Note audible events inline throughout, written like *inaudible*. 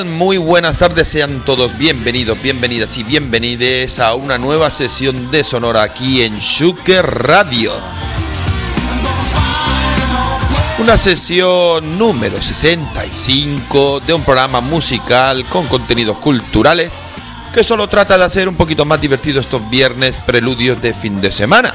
Muy buenas tardes, sean todos bienvenidos, bienvenidas y bienvenides a una nueva sesión de Sonora aquí en Shuker Radio. Una sesión número 65 de un programa musical con contenidos culturales que solo trata de hacer un poquito más divertido estos viernes preludios de fin de semana.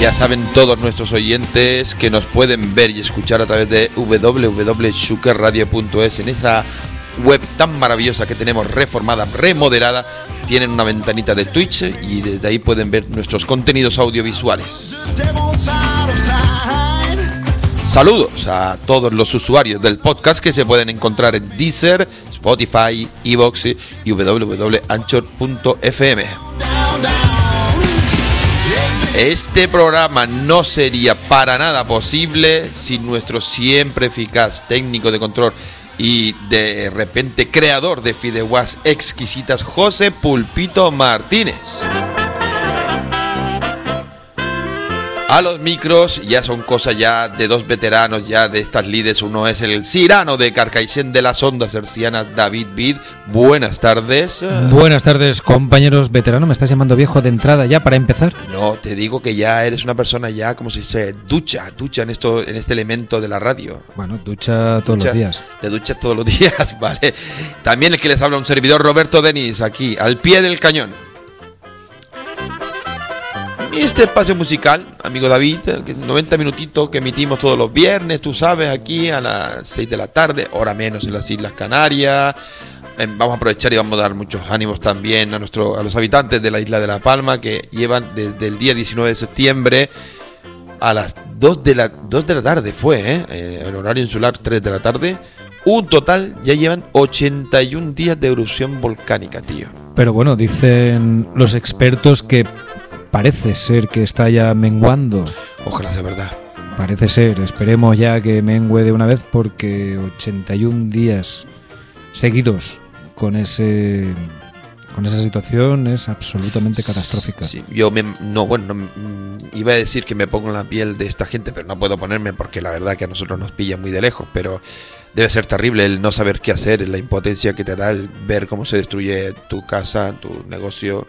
Ya saben todos nuestros oyentes que nos pueden ver y escuchar a través de www.shukerradio.es en esa web tan maravillosa que tenemos reformada, remodelada. Tienen una ventanita de Twitch y desde ahí pueden ver nuestros contenidos audiovisuales. Saludos a todos los usuarios del podcast que se pueden encontrar en Deezer, Spotify, Evox y www.anchor.fm. Este programa no sería para nada posible sin nuestro siempre eficaz técnico de control y de repente creador de fideuás exquisitas, José Pulpito Martínez. A los micros ya son cosas ya de dos veteranos ya de estas lides. Uno es el Cirano de Carcaixent de las Ondas Hercianas, David Bid. Buenas tardes. Buenas tardes, compañeros veteranos. ¿Me estás llamando viejo de entrada ya para empezar? No, te digo que ya eres una persona ya, como se dice, ducha, ducha en esto, en este elemento de la radio. Bueno, ducha todos Ducha- los días. Te duchas todos los *laughs* días, vale. También el que les habla un servidor Roberto Denis, aquí, al pie del cañón. Este espacio musical, amigo David, eh, que 90 minutitos que emitimos todos los viernes, tú sabes, aquí a las 6 de la tarde, hora menos en las Islas Canarias. Eh, Vamos a aprovechar y vamos a dar muchos ánimos también a, nuestro, a los habitantes de la isla de La Palma que llevan desde el día 19 de septiembre a las 2 de la, 2 de la tarde fue, ¿eh? Eh, el horario insular 3 de la tarde. Un total, ya llevan 81 días de erupción volcánica, tío. Pero bueno, dicen los expertos que parece ser que está ya menguando. Ojalá sea verdad. Parece ser, esperemos ya que mengue de una vez porque 81 días seguidos con ese con esa situación es absolutamente catastrófica. Sí, yo me, no, bueno, no, mm, iba a decir que me pongo en la piel de esta gente, pero no puedo ponerme porque la verdad que a nosotros nos pilla muy de lejos, pero debe ser terrible el no saber qué hacer, la impotencia que te da el ver cómo se destruye tu casa, tu negocio,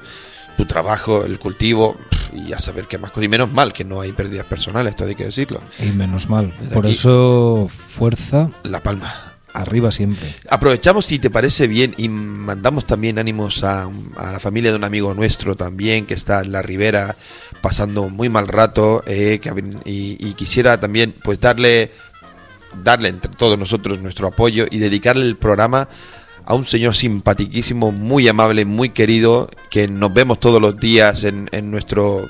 tu trabajo, el cultivo, y a saber qué más cosas. Y menos mal que no hay pérdidas personales, esto hay que decirlo. Y menos mal. Desde Por aquí- eso fuerza La Palma. arriba siempre. Aprovechamos, si te parece bien, y mandamos también ánimos a, a la familia de un amigo nuestro también, que está en la ribera pasando muy mal rato, eh, que y, y quisiera también pues darle, darle entre todos nosotros nuestro apoyo y dedicarle el programa a un señor simpaticísimo, muy amable, muy querido, que nos vemos todos los días en, en nuestro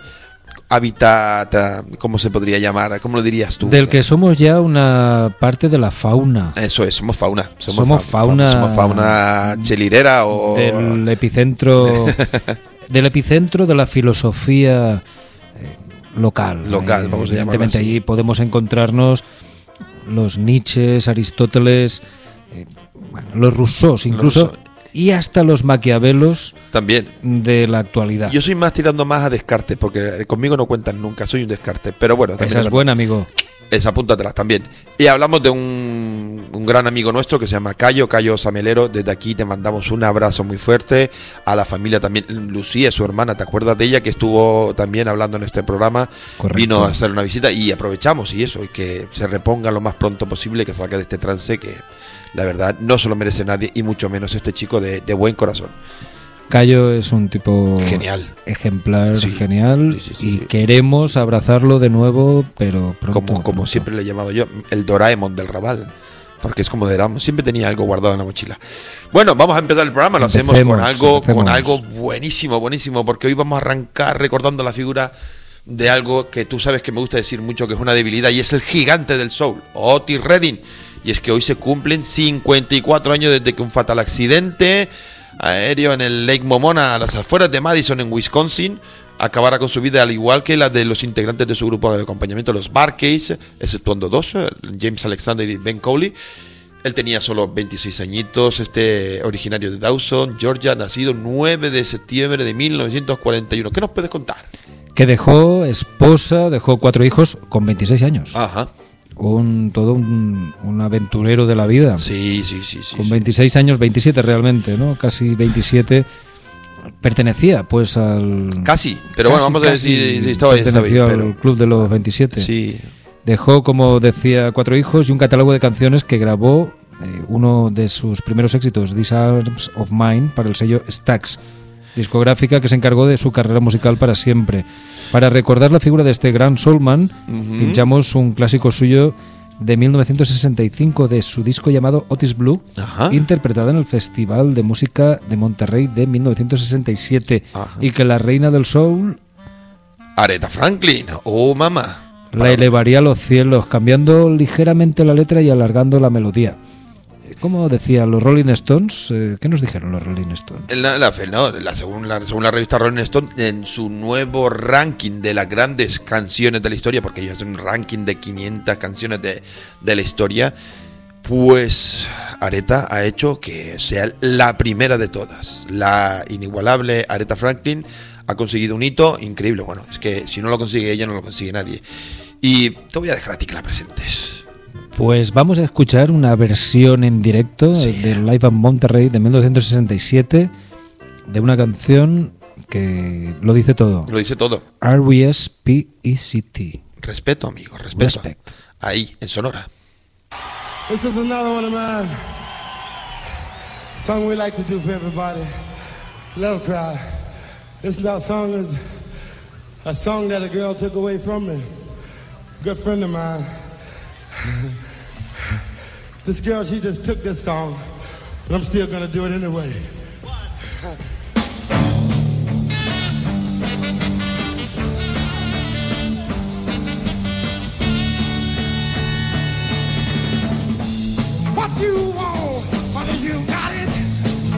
hábitat, ah, ¿cómo se podría llamar? ¿Cómo lo dirías tú? Del que somos ya una parte de la fauna. Eso es, somos fauna. Somos fa- fauna- Somos fauna chelirera o... del epicentro *laughs* del epicentro de la filosofía eh, local Local, Eh, vamos a llamarlo evidentemente allí podemos encontrarnos los Nietzsches Aristóteles eh, bueno, los Rousseaus incluso Rousseau. y hasta los Maquiavelos También. de la actualidad Yo soy más tirando más a Descartes, porque conmigo no cuentan nunca, soy un Descartes. Pero bueno, también esa es buena amigo Esa apúntatelas también. Y hablamos de un, un gran amigo nuestro que se llama Cayo, Cayo Samelero. Desde aquí te mandamos un abrazo muy fuerte. A la familia también. Lucía, su hermana, ¿te acuerdas de ella? Que estuvo también hablando en este programa. Correcto. Vino a hacer una visita y aprovechamos y eso, y que se reponga lo más pronto posible, que salga de este trance que la verdad no se lo merece nadie y mucho menos este chico de, de buen corazón. Cayo es un tipo Genial. ejemplar Sí, genial sí, sí, sí, y queremos abrazarlo de nuevo pero pronto, como, como pronto. siempre le he llamado yo, el Doraemon del Raval. Porque es como de Doraemon, siempre tenía algo guardado en la mochila. Bueno, vamos a empezar el programa, lo hacemos con algo, empecemos. con algo buenísimo, buenísimo, porque hoy vamos a arrancar recordando la figura de algo que tú sabes que me gusta decir mucho, que es una debilidad, y es el gigante del soul, Otis Redding. Y es que hoy se cumplen 54 años desde que un fatal accidente aéreo en el Lake Momona, a las afueras de Madison, en Wisconsin, acabara con su vida, al igual que la de los integrantes de su grupo de acompañamiento, los Barcades, exceptuando dos, eh, James Alexander y Ben Cowley. Él tenía solo 26 añitos, este originario de Dawson, Georgia, nacido 9 de septiembre de 1941. ¿Qué nos puedes contar? que dejó esposa, dejó cuatro hijos con 26 años. Ajá. Un todo un, un aventurero de la vida. Sí, sí, sí, sí. Con sí. 26 años, 27 realmente, ¿no? Casi 27. Pertenecía pues al... Casi, pero bueno, vamos a ver casi si, estaba, perteneció bien, al pero- club de los 27. Sí, Dejó, como decía, cuatro hijos y un catálogo de canciones que grabó eh, uno de sus primeros éxitos, These Arms of Mine, para el sello Stax, discográfica que se encargó de su carrera musical para siempre. Para recordar la figura de este gran soulman, Ujú. pinchamos un clásico suyo de 1965 de su disco llamado Otis Blue, Ajá. interpretada en el Festival de Música de Monterrey de 1967, Ajá. y que la reina del soul Aretha Franklin, oh mamá. la elevaría a los cielos, cambiando ligeramente la letra y alargando la melodía. Como decía los Rolling Stones, eh, ¿qué nos dijeron los Rolling Stones? La, la, no, la, según, la, según la revista Rolling Stone, en su nuevo ranking de las grandes canciones de la historia, porque ellos hacen un ranking de 500 canciones de, de la historia, pues Aretha ha hecho que sea la primera de todas. La inigualable Aretha Franklin ha conseguido un hito increíble. Bueno, es que si no lo consigue ella, no lo consigue nadie. Y te voy a dejar a ti que la presentes. Pues vamos a escuchar una versión en directo Sí. del Live at Monterrey de 1967 de una canción que lo dice todo. Lo dice todo. R-E-S-P-E-C-T. Respeto, amigo, respeto. Respect. Ahí, en Sonora. This is another one of mine. Song we like to do for everybody. Love cry. This now song is a song that a girl took away from me. Good friend of mine. *laughs* *laughs* this girl, she just took this song, but I'm still gonna do it anyway. *laughs* What you want, honey, you got it.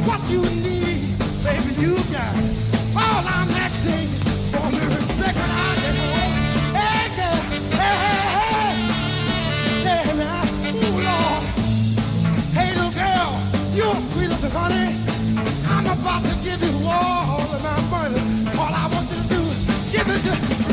What you need, baby, you got. All I'm asking about to give you all of my money. All I want you to do is give it to respect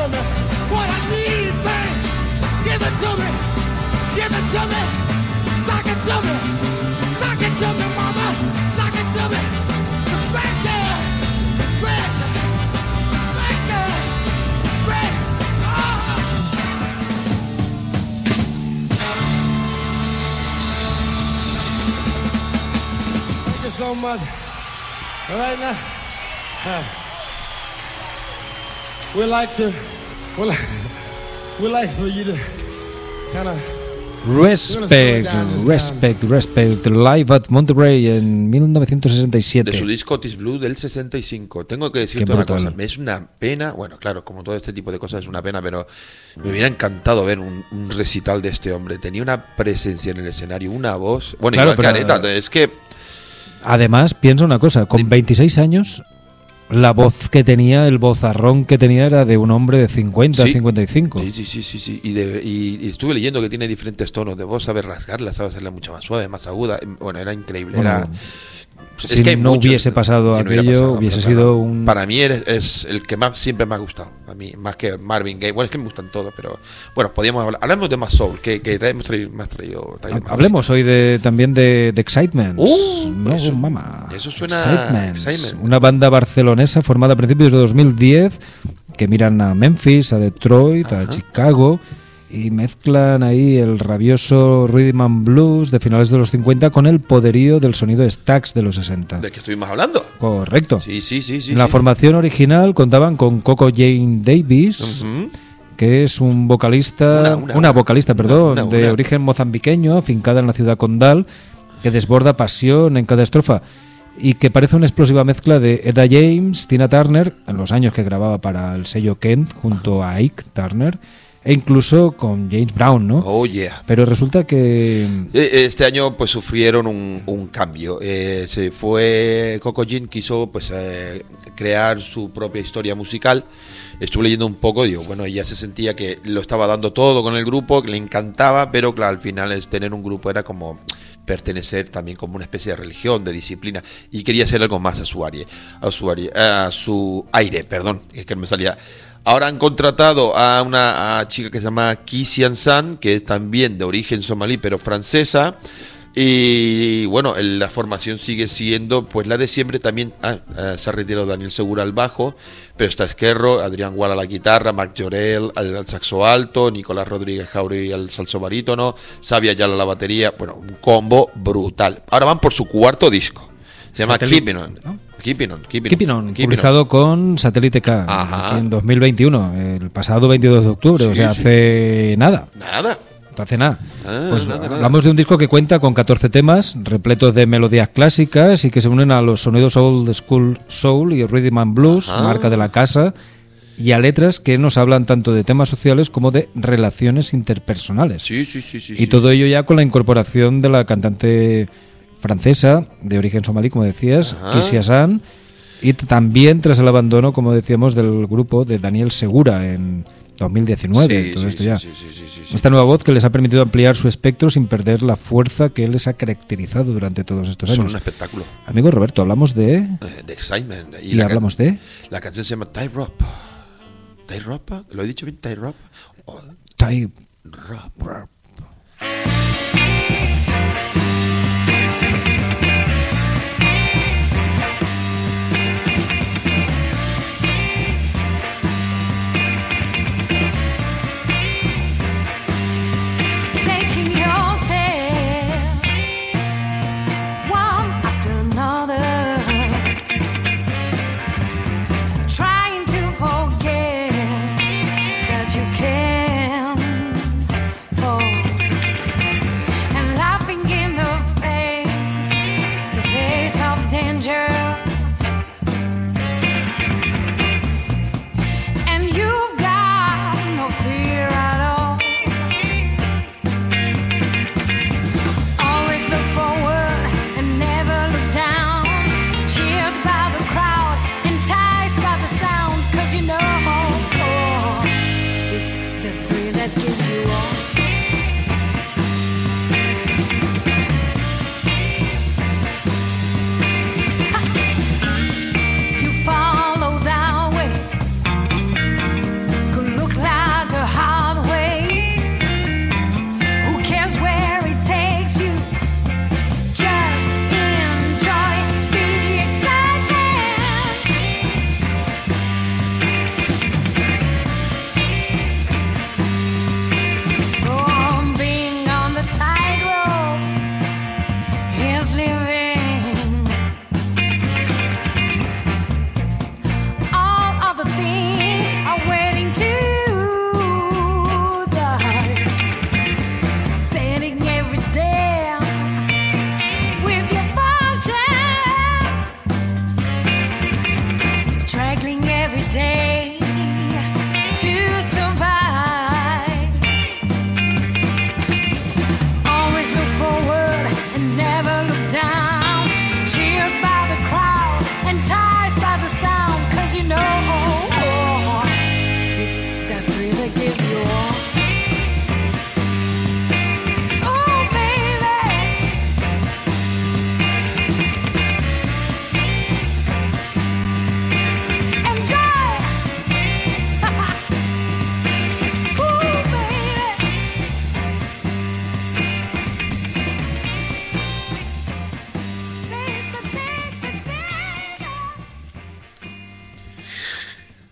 to me. What I need, babe, give it to me. Give it to me. Sock it to me. Sock it to me, mama. Sock it to me. Respect, yeah. Respect. Respect, yeah. Respect. Ah. Thank you so much. All right now, uh, we like to, we like, we like for you to kind of Respect, respect, respect. Live at Monterrey en De su 1967. disco Otis Blue del 65. Tengo que decirte una cosa. me Es una pena, bueno, claro, como todo este tipo de cosas es una pena, pero me hubiera encantado ver un, un recital de este hombre. Tenía una presencia en el escenario, una voz. Bueno, Claro, igual pero- Aretha, es que Además, piensa una cosa, con 26 años la voz que tenía, el vozarrón que tenía era de un hombre de 50, Sí. 55. Sí, sí, sí, sí, sí. Y, de- y- y estuve leyendo que tiene diferentes tonos de voz, sabe rasgarla, sabe hacerla mucho más suave, más aguda. Bueno, era increíble. Bueno, era, si hay no muchos- hubiese pasado si no hubiera aquello, pasado, hubiese sido claro, un- Para mí eres- es el que más siempre me ha gustado. A mí, más que Marvin Gaye. Bueno, es que me gustan todos, pero bueno, podíamos hablar. Hablamos de más soul, que, que hemos traído, más traído, traído más Hablemos hoy de, también de, de Excitement. Uh, no, eso- mama. eso suena- Excitement. Una banda barcelonesa formada a principios de 2010 que miran a Memphis, a Detroit, a Chicago y mezclan ahí el rabioso rhythm and blues de finales de los 50 con el poderío del sonido Stax de los 60. ¿De qué estuvimos hablando? Correcto. Sí, sí, sí. sí en la sí. formación original contaban con Coco Jane Davis, que es un vocalista, Una- una, una- vocalista, perdón, una- de origen mozambiqueño, afincada en la ciudad condal, que desborda pasión en cada estrofa y que parece una explosiva mezcla de Eda James, Tina Turner, en los años que grababa para el sello Kent junto a Ike Turner, e incluso con James Brown, ¿no? Oh, yeah. Pero resulta que Eh, Este año pues sufrieron un, un cambio. Eh, se fue Coco Jean quiso pues eh, crear su propia historia musical. Estuve leyendo un poco, digo, bueno, ella se sentía que lo estaba dando todo con el grupo, que le encantaba, pero claro, al final es tener un grupo era como pertenecer también como una especie de religión, de disciplina, y quería hacer algo más a su aire, a su aire, a su aire, perdón, es que me salía. Ahora han contratado a una a chica que se llama Kisian San, que es también de origen somalí, pero francesa. Y bueno, el- la formación sigue siendo pues la de siempre también. ah, ah, se ha retirado Daniel Segura al bajo, pero está Esquerro, Adrián Gual a la guitarra, Marc Llorel al, al saxo alto, Nicolás Rodríguez Jauregui al salso barítono, Sabia Ayala a la batería. Bueno, un combo brutal. Ahora van por su cuarto disco. Se llama Keeping On. ¿no? Keeping On. Keeping, Keeping On, Keeping publicado con Satélite K Ajá. en 2021, el pasado 22 de octubre, o sea, sí. hace nada. Nada. No hace nada. Ah, pues nada, nada. hablamos de un disco que cuenta con 14 temas, repletos de melodías clásicas y que se unen a los sonidos old school soul y rhythm and blues, Ajá. marca de la casa, y a letras que nos hablan tanto de temas sociales como de relaciones interpersonales. Sí, sí, sí, sí. y sí. todo ello ya con la incorporación de la cantante francesa de origen somalí, como decías, Ajá. Kisia San, y también tras el abandono, como decíamos, del grupo de Daniel Segura en 2019. Sí, todo sí, esto ya. sí. Esta nueva voz que les ha permitido ampliar su espectro sin perder la fuerza que les ha caracterizado durante todos estos Son años. un espectáculo. Amigo Roberto, hablamos de. eh, de excitement. Y, can- hablamos de. La canción se llama Tie Rop. ¿Tie Rop? ¿Lo he dicho bien? ¿Tie Rop? Oh. Rop.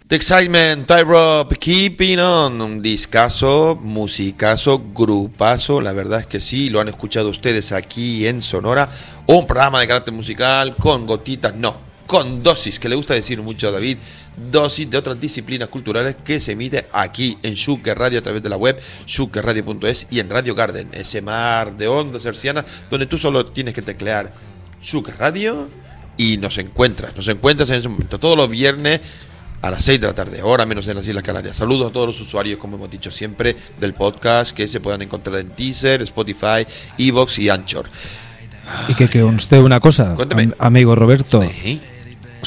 The Excitement, Tie Rob, Keeping On, un discazo, musicazo, grupazo, la verdad es que sí, lo han escuchado ustedes aquí en Sonora, un programa de carácter musical con gotitas, no, con dosis, que le gusta decir mucho a David, dosis de otras disciplinas culturales que se emite aquí en Shuker Radio a través de la web shukerradio.es y en Radio Garden, ese mar de ondas hercianas donde tú solo tienes que teclear Shuker Radio y nos encuentras, nos encuentras en ese momento todos los viernes a las 6 de la tarde, hora menos en las Islas Canarias. Saludos a todos los usuarios, como hemos dicho siempre, del podcast que se puedan encontrar en Teaser, Spotify, Evox y Anchor. Y que conste una cosa, am- amigo Roberto, Sí,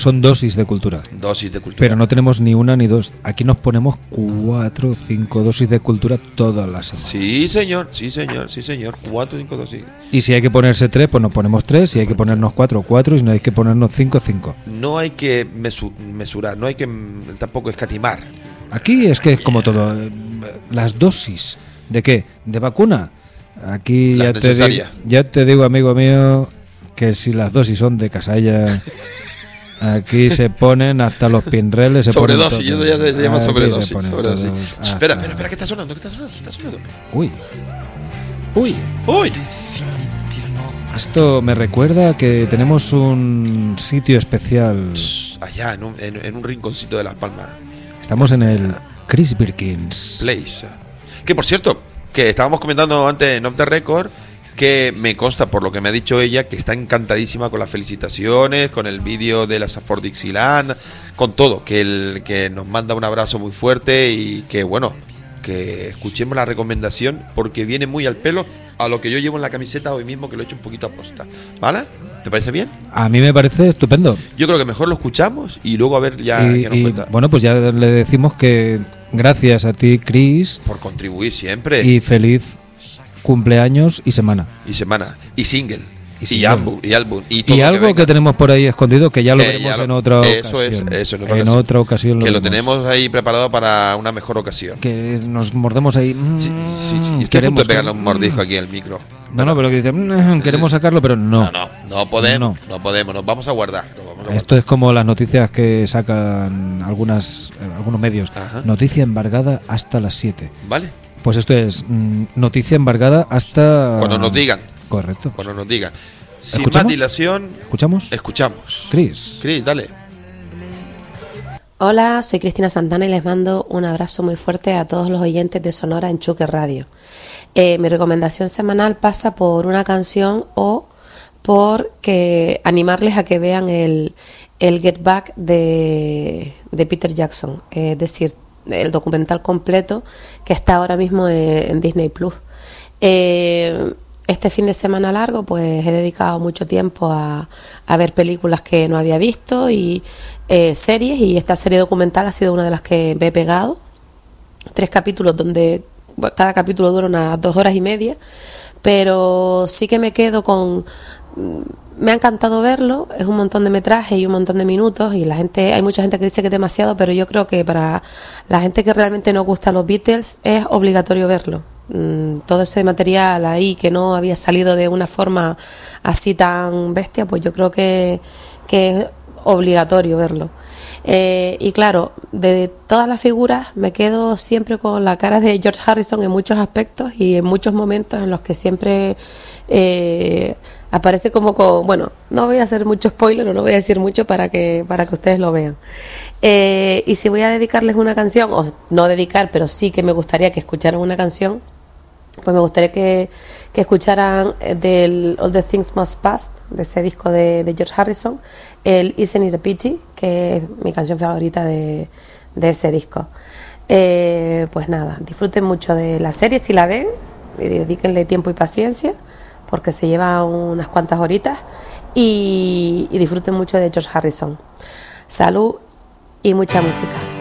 son dosis de cultura. dosis de cultura. Pero no tenemos ni una ni dos. Aquí nos ponemos cuatro o cinco dosis de cultura todas las semanas. Sí, señor, sí, señor, sí, señor. 4, 5, dosis. Y si hay que ponerse tres, pues nos ponemos tres. Si hay que ponernos cuatro, cuatro. Y si no hay que ponernos cinco, cinco. No hay que mesu- mesurar, no hay que tampoco escatimar. Aquí es que es como todo. Las dosis. ¿De qué? ¿De vacuna? Aquí ya te, digo, ya te digo, amigo mío, que si las dosis son de casalla, *laughs* aquí se ponen hasta los pinreles. Se Sobredosis, eso ya se, llama sobredosis. se sobredosis. Espera, hasta- espera, espera, ¿qué está sonando? ¿Qué está sonando? ¿Qué está sonando? ¿Qué está sonando? Uy, uy. ¡Uy! Esto me recuerda que tenemos un sitio especial. Allá, en un, en, en un rinconcito de Las Palmas. Estamos en el Chris Birkins. Place. Que por cierto, que estábamos comentando antes en Off the Record que me consta por lo que me ha dicho ella que está encantadísima con las felicitaciones, con el vídeo de la Safor Dixieland, con todo, que el que nos manda un abrazo muy fuerte y que bueno, que escuchemos la recomendación porque viene muy al pelo a lo que yo llevo en la camiseta hoy mismo que lo he hecho un poquito a posta. ¿Vale? ¿Te parece bien? A mí me parece estupendo. Yo creo que mejor lo escuchamos y luego a ver ya y, qué nos y, cuenta. bueno, pues ya le decimos que gracias a ti, Chris, Por contribuir siempre. y feliz cumpleaños y semana. y semana y single Y y, álbum y álbum y, todo Y lo algo que, venga. tenemos por ahí escondido que ya lo Que veremos ya lo- en otra eso ocasión. es eso es en otra ocasión que lo vemos. tenemos ahí preparado para una mejor ocasión Que nos mordemos ahí. sí, sí, sí. Mm, Estoy a punto queremos de pegarle que- un mordisco aquí al micro No, no, pero que dice, "Mm, queremos sacarlo, pero no. no no no podemos No. no, podemos nos vamos a guardar vamos a guardar. Esto es como las noticias que sacan algunas eh, algunos medios. Ajá. Noticia embargada hasta las 7. vale Pues esto es mm, noticia embargada hasta... Cuando nos digan. Correcto. cuando nos digan sin ¿Escuchamos? más dilación ¿Escuchamos? escuchamos Chris. Chris dale Hola, soy Cristina Santana y les mando un abrazo muy fuerte a todos los oyentes de Sonora en Chuque Radio. Eh, mi recomendación semanal pasa por una canción o por que animarles a que vean el, el Get Back de, de Peter Jackson, eh, es decir, el documental completo que está ahora mismo en, en Disney Plus. Eh, este fin de semana largo, pues he dedicado mucho tiempo a, a ver películas que no había visto y eh, series, y esta serie documental ha sido una de las que me he pegado. Tres capítulos donde cada capítulo dura unas dos horas y media, pero sí que me quedo con me ha encantado verlo, es un montón de metraje y un montón de minutos y la gente, hay mucha gente que dice que es demasiado, pero yo creo que para la gente que realmente nos gusta los Beatles es obligatorio verlo. Mm, Todo ese material ahí que no había salido de una forma así tan bestia, pues yo creo que, que es obligatorio verlo. Eh, y claro, de todas las figuras me quedo siempre con la cara de George Harrison en muchos aspectos y en muchos momentos en los que siempre eh, aparece como con, bueno, no voy a hacer mucho spoiler o no voy a decir mucho para que, para que ustedes lo vean. Eh, y si voy a dedicarles una canción, o no dedicar, pero sí que me gustaría que escucharan una canción, pues me gustaría que, que escucharan eh, del All the Things Must Pass, de ese disco de, George Harrison, el Isn't It a Pity, que es mi canción favorita de, de ese disco. Eh, pues nada, disfruten mucho de la serie si la ven, y dedíquenle tiempo y paciencia, porque se lleva unas cuantas horitas, y, y disfruten mucho de George Harrison. Salud y mucha música.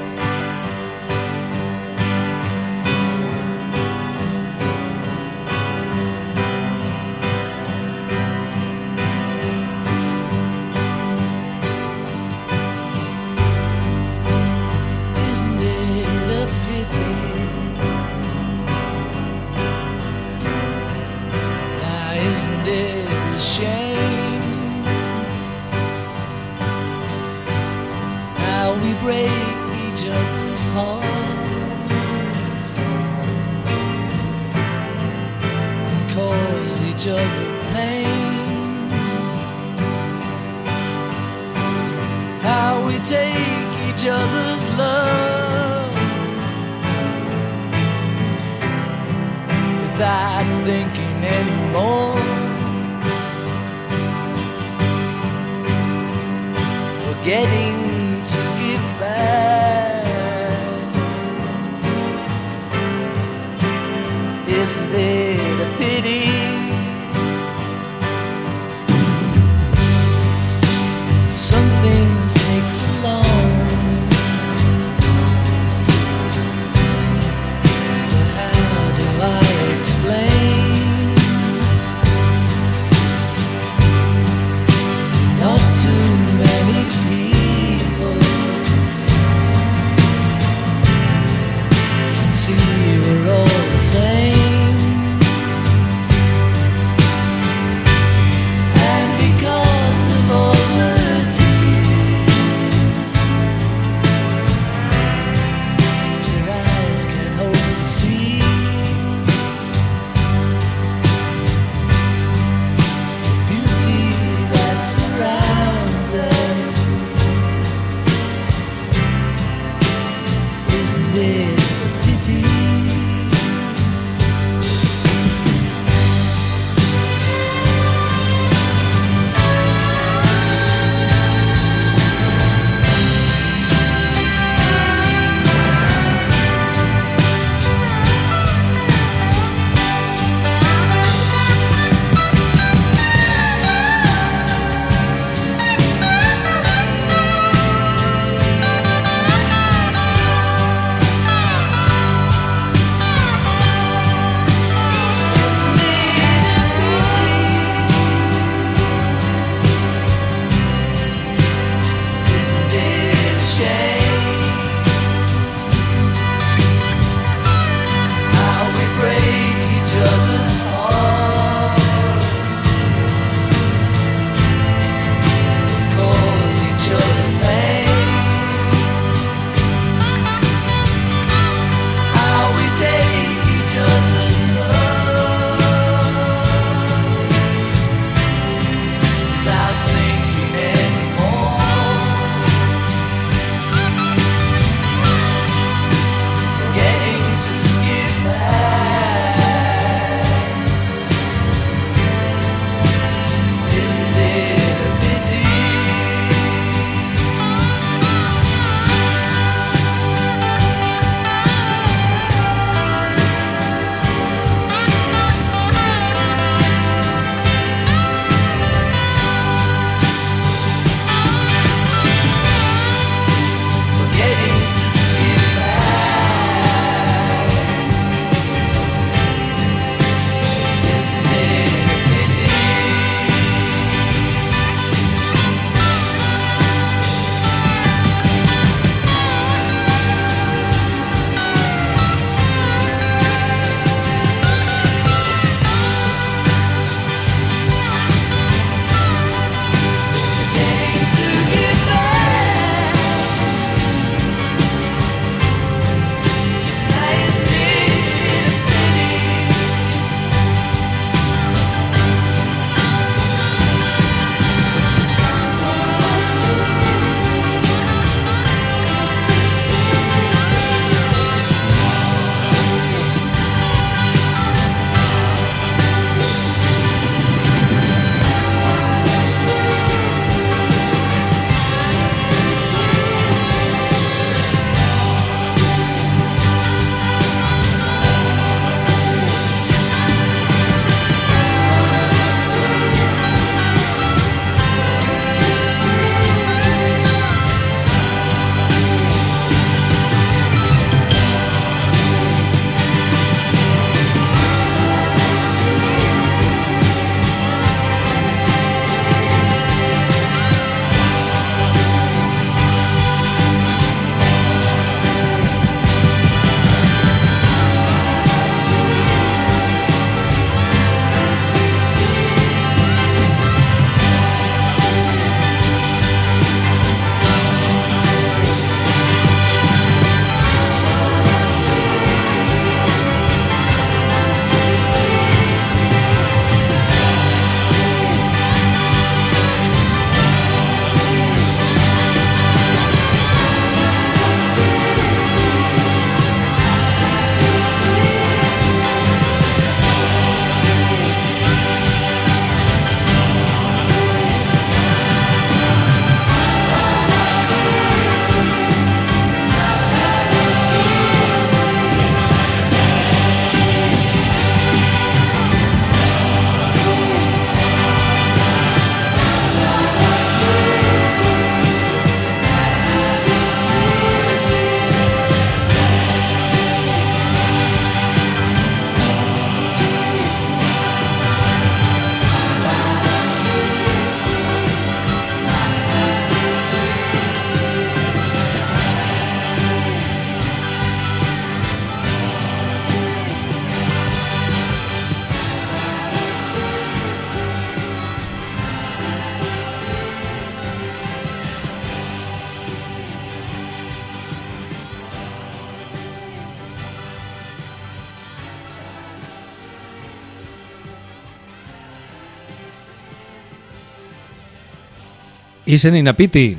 Isen Inapiti,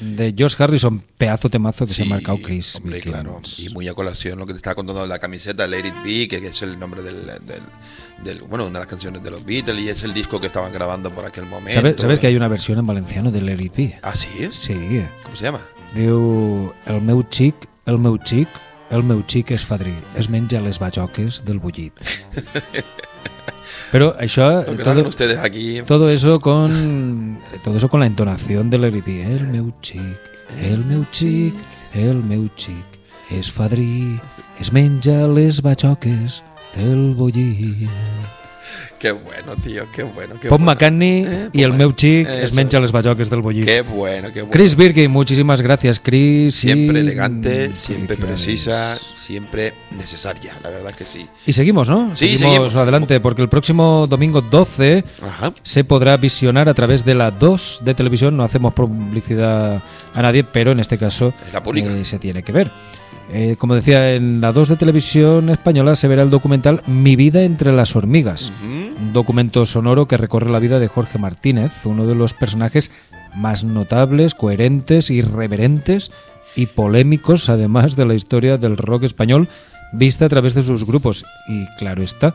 de Josh Harrison, pedazo temazo que se ha marcado Chris. Hombre, claro. Y muy a colación lo que te estaba contando de la camiseta, Let It Be, que, que es el nombre del, del- del- Bueno, una de las canciones de los Beatles y es el disco que estaban grabando por aquel momento. ¿Sabes, sabes que hay una versión en valenciano de Let It Be? Ah, sí. Sí. ¿Cómo se llama? Diu, el meu xic, el meu xic, el meu xic és fadrí, es menja les bajoques del bullit. *laughs* Pero que todo, ustedes aquí. todo eso con todo eso con la entonación del Be. El meu xic, el meu xic, el meu xic, és fadrí, es menja les bajoques del bullit. Qué bueno, tío, qué bueno. Qué Paul bueno. McCartney Eh, y el meu es menja les bajoques del bullit. Qué bueno, qué bueno. Chris Birkin, muchísimas gracias, Chris. y Siempre elegante, siempre precisa, siempre necesaria, la verdad que sí. Y seguimos, ¿no? Sí, seguimos, seguimos. adelante, porque el próximo domingo 12 Ajá. se podrá visionar a través de la 2 de televisión. No hacemos publicidad a nadie, pero en este caso la eh, se tiene que ver. Eh, como decía, en la 2 de televisión española se verá el documental Mi vida entre las hormigas. Un documento sonoro que recorre la vida de Jorge Martínez, uno de los personajes más notables, coherentes, irreverentes y polémicos, además de la historia del rock español, vista a través de sus grupos. Y claro está,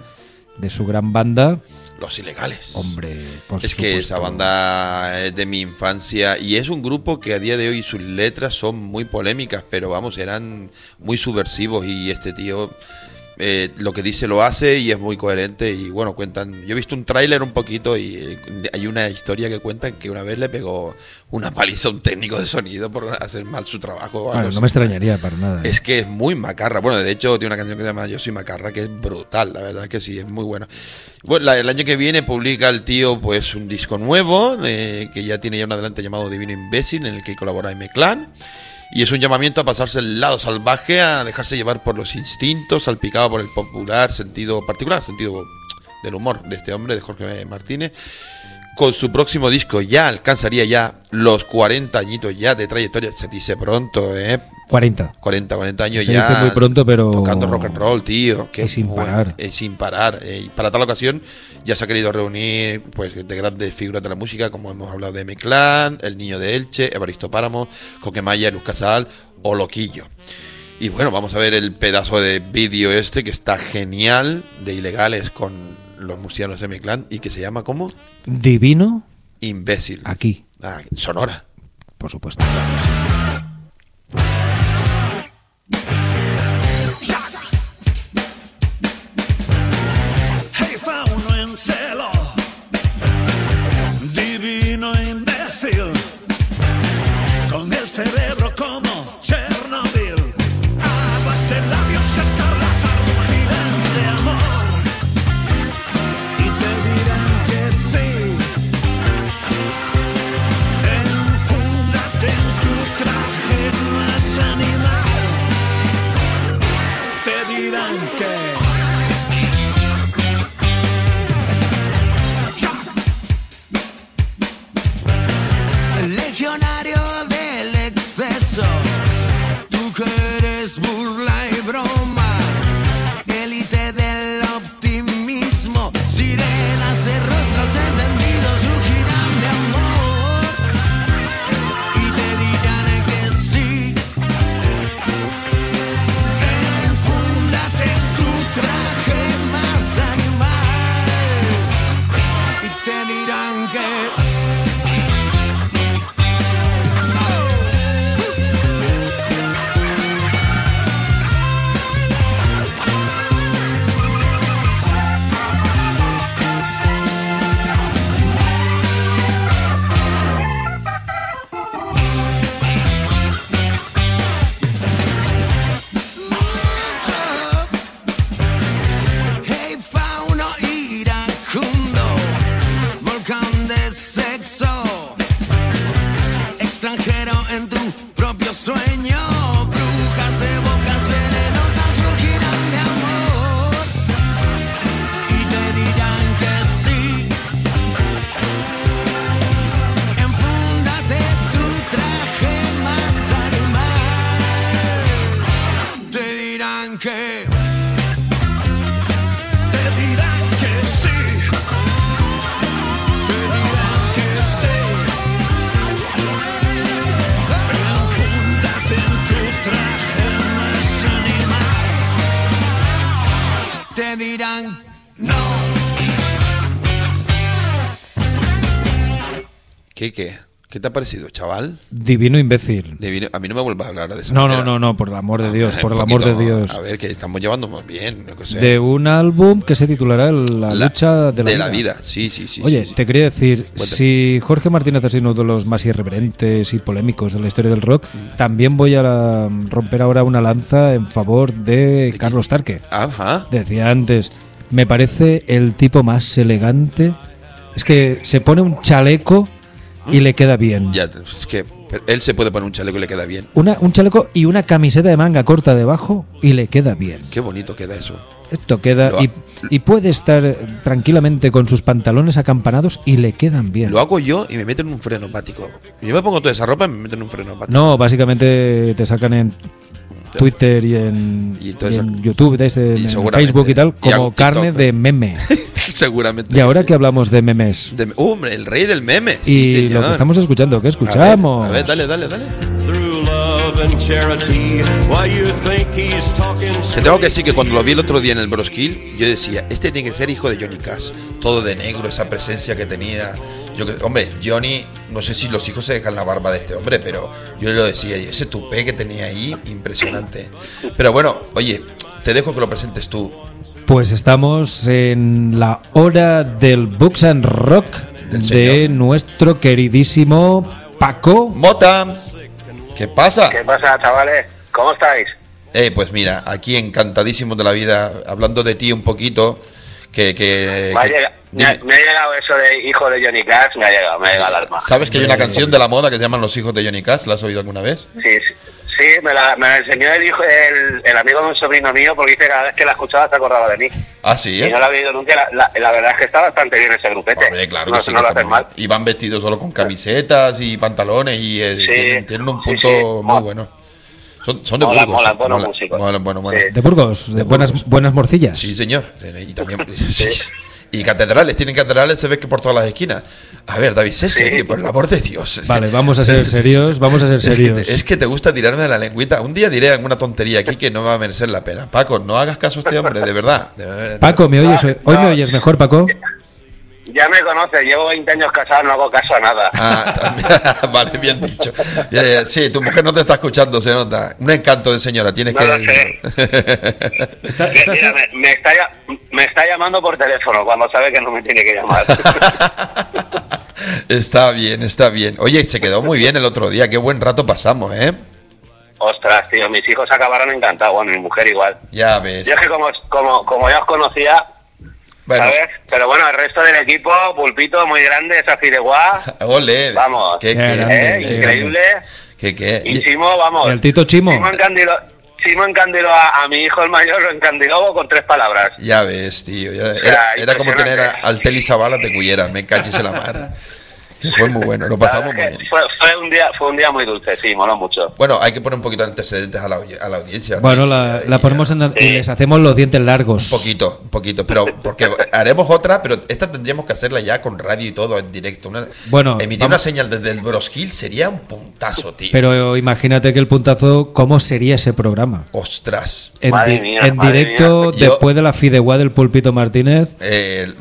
de su gran banda, Los ilegales. hombre, por Es que esa banda es de mi infancia y es un grupo que a día de hoy sus letras son muy polémicas, pero vamos, eran muy subversivos y este tío eh, lo que dice lo hace y es muy coherente y bueno, cuentan, yo he visto un tráiler un poquito y eh, hay una historia que cuentan que una vez le pegó una paliza a un técnico de sonido por hacer mal su trabajo. o algo Claro, así. no me extrañaría para nada. ¿eh? Es que es muy macarra. Bueno, de hecho, tiene una canción que se llama Yo soy macarra, que es brutal, la verdad que sí, es muy buena. Bueno, la- el año que viene publica el tío pues un disco nuevo, eh, que ya tiene ya un adelante llamado Divino Imbécil, en el que colabora M-Clan. Y es un llamamiento a pasarse el lado salvaje, a dejarse llevar por los instintos, salpicado por el popular sentido particular, sentido del humor de este hombre, de Jorge Martínez. Con su próximo disco ya alcanzaría ya los 40 añitos ya de trayectoria, se dice pronto, ¿eh? 40. 40, 40 años Se ya. dice muy pronto, pero- Tocando rock and roll, tío. que Y sin bueno, parar. eh, sin parar. eh, y para tal ocasión ya se ha querido reunir pues de grandes figuras de la música, como hemos hablado de M-Clan, El Niño de Elche, Evaristo Páramo, Coquemaya, Luz Casal o Loquillo. Y bueno, vamos a ver el pedazo de vídeo este que está genial de ilegales con los murcianos de M-Clan y que se llama como Divino, Imbécil. aquí, Ah, sonora. por supuesto. ¿Qué, te ha parecido, chaval? Divino imbécil. Divino- A mí no me vuelvas a hablar de esa No, no, manera. no, no, por el amor de Dios, Un por el amor de Dios. A ver, que estamos llevándonos bien, sé. De un álbum que se titulará La, La- lucha de la, vida. vida. Sí, sí, sí. Oye, sí, sí. te quería decir, si Jorge Martínez es uno de los más irreverentes y polémicos de la historia del rock, Mm. también voy a la- romper ahora una lanza en favor de Carlos Tarque. Ajá. Decía antes, me parece el tipo más elegante. Es que se pone un chaleco y le queda bien. Ya, es que él se puede poner un chaleco y le queda bien. Una, un chaleco y una camiseta de manga corta debajo y le queda bien. Qué bonito queda eso. Esto queda ha- y, y puede estar tranquilamente con sus pantalones acampanados y le quedan bien. Lo hago yo y me meten en un freno hepático. Yo me pongo toda esa ropa y me meten en un freno hepático. No, básicamente te sacan en Twitter y en, Y entonces- y en YouTube, desde y en seguramente- Facebook y tal, como carne TikTok. de meme. *laughs* Seguramente. Y ahora sí. que hablamos de memes De- hombre, el rey del meme. y Sí, lo que estamos escuchando, ¿qué A ver, escuchamos? A ver, dale, dale, dale. Te tengo que decir que cuando lo vi el otro día en el Broskill, yo decía, este tiene que ser hijo de Johnny Cash. Todo de negro, esa presencia que tenía. Yo hombre, Johnny, no sé si los hijos se dejan la barba de este hombre, pero yo lo decía, y ese tupé que tenía ahí, impresionante. Pero bueno, oye, te dejo que lo presentes tú. Pues estamos en la hora del Books and Rock de nuestro queridísimo Paco. Mota, ¿qué pasa? ¿Qué pasa, chavales? ¿Cómo estáis? Eh, pues mira, aquí encantadísimos de la vida, hablando de ti un poquito, que... que, Me ha, que- llegado, me, ha, dime. me ha llegado eso de hijo de Johnny Cash, me ha llegado, me ha llegado al alma. ¿Sabes que hay una canción de la moda que se llaman Los hijos de Johnny Cash? ¿La has oído alguna vez? Sí, sí, sí, me, la, me la enseñó el, hijo, el, el amigo de un sobrino mío porque dice que cada vez que la escuchaba se acordaba de mí. Ah, sí, Y ¿eh? no la había oído nunca. La, la- la verdad es que está bastante bien ese grupete. Hombre, claro no, que sí. no que lo está hacen muy mal. bien. Y van vestidos solo con camisetas y pantalones y eh, Sí. tienen, tienen un punto sí. muy bueno. Son, son de Mola, Burgos. mola, buenos mola, músicos. mola, bueno, bueno. Sí. De Burgos, de, De buenas, Burgos. buenas morcillas. Sí, señor. Y también. *laughs* Y catedrales, tienen catedrales, se ve que por todas las esquinas. A ver, David, sé serio, por el amor de Dios. Vale, vamos a ser *laughs* serios, vamos a ser Es que, serios. te, es que te gusta tirarme de la lengüita. Un día diré alguna tontería aquí que no va a merecer la pena. Paco, no hagas caso a este hombre, de verdad. De verdad. Paco, ¿me oyes? Ah, Hoy me oyes mejor, Paco. Ya me conoces, llevo 20 años casado, no hago caso a nada. Ah, también. *laughs* vale, bien dicho. Ya, Sí, tu mujer no te está escuchando, se nota. Un encanto de señora, tienes No que. lo sé. *laughs* Está- Que, estás- mira, me, me está, me está llamando por teléfono cuando sabe que no me tiene que llamar. *laughs* está bien, está bien. Oye, se quedó muy bien el otro día. Qué buen rato pasamos, ¿eh? Ostras, tío, mis hijos acabaron encantados, bueno, mi mujer igual. Ya ves. Yo es que como, como, como ya os conocía, Bueno, ¿sabes? Pero bueno, el resto del equipo, Pulpito, muy grande, esa Fideuá, *laughs* ole. Vamos. Qué, Qué grande, ¿eh? qué increíble. qué, qué. Y Simo, vamos. El Tito Chimo. Simo encandiló, Simo encandiló a, a mi hijo el mayor, lo encandiló con tres palabras. Ya ves, tío. ya- sea, era, era como tener a, al Teli Zabala de Cullera, me caches en la mar. *laughs* Fue muy bueno, lo pasamos muy bien. Fue, fue un día, fue un día muy dulce, sí, moló mucho. Bueno, hay que poner un poquito de antecedentes a la, a la audiencia. ¿no? Bueno, la, y- la ponemos en, y les hacemos los dientes largos. Un poquito, un poquito, pero porque haremos otra, pero esta tendríamos que hacerla ya con radio y todo en directo. Una, Bueno, emitir vamos- una señal desde el Broskill sería un puntazo, tío. Pero imagínate que el puntazo, ¿cómo sería ese programa? Ostras. En, Madre di- mía, en madre directo, mía. Yo- después de la fideuá del pulpito Martínez. Eh,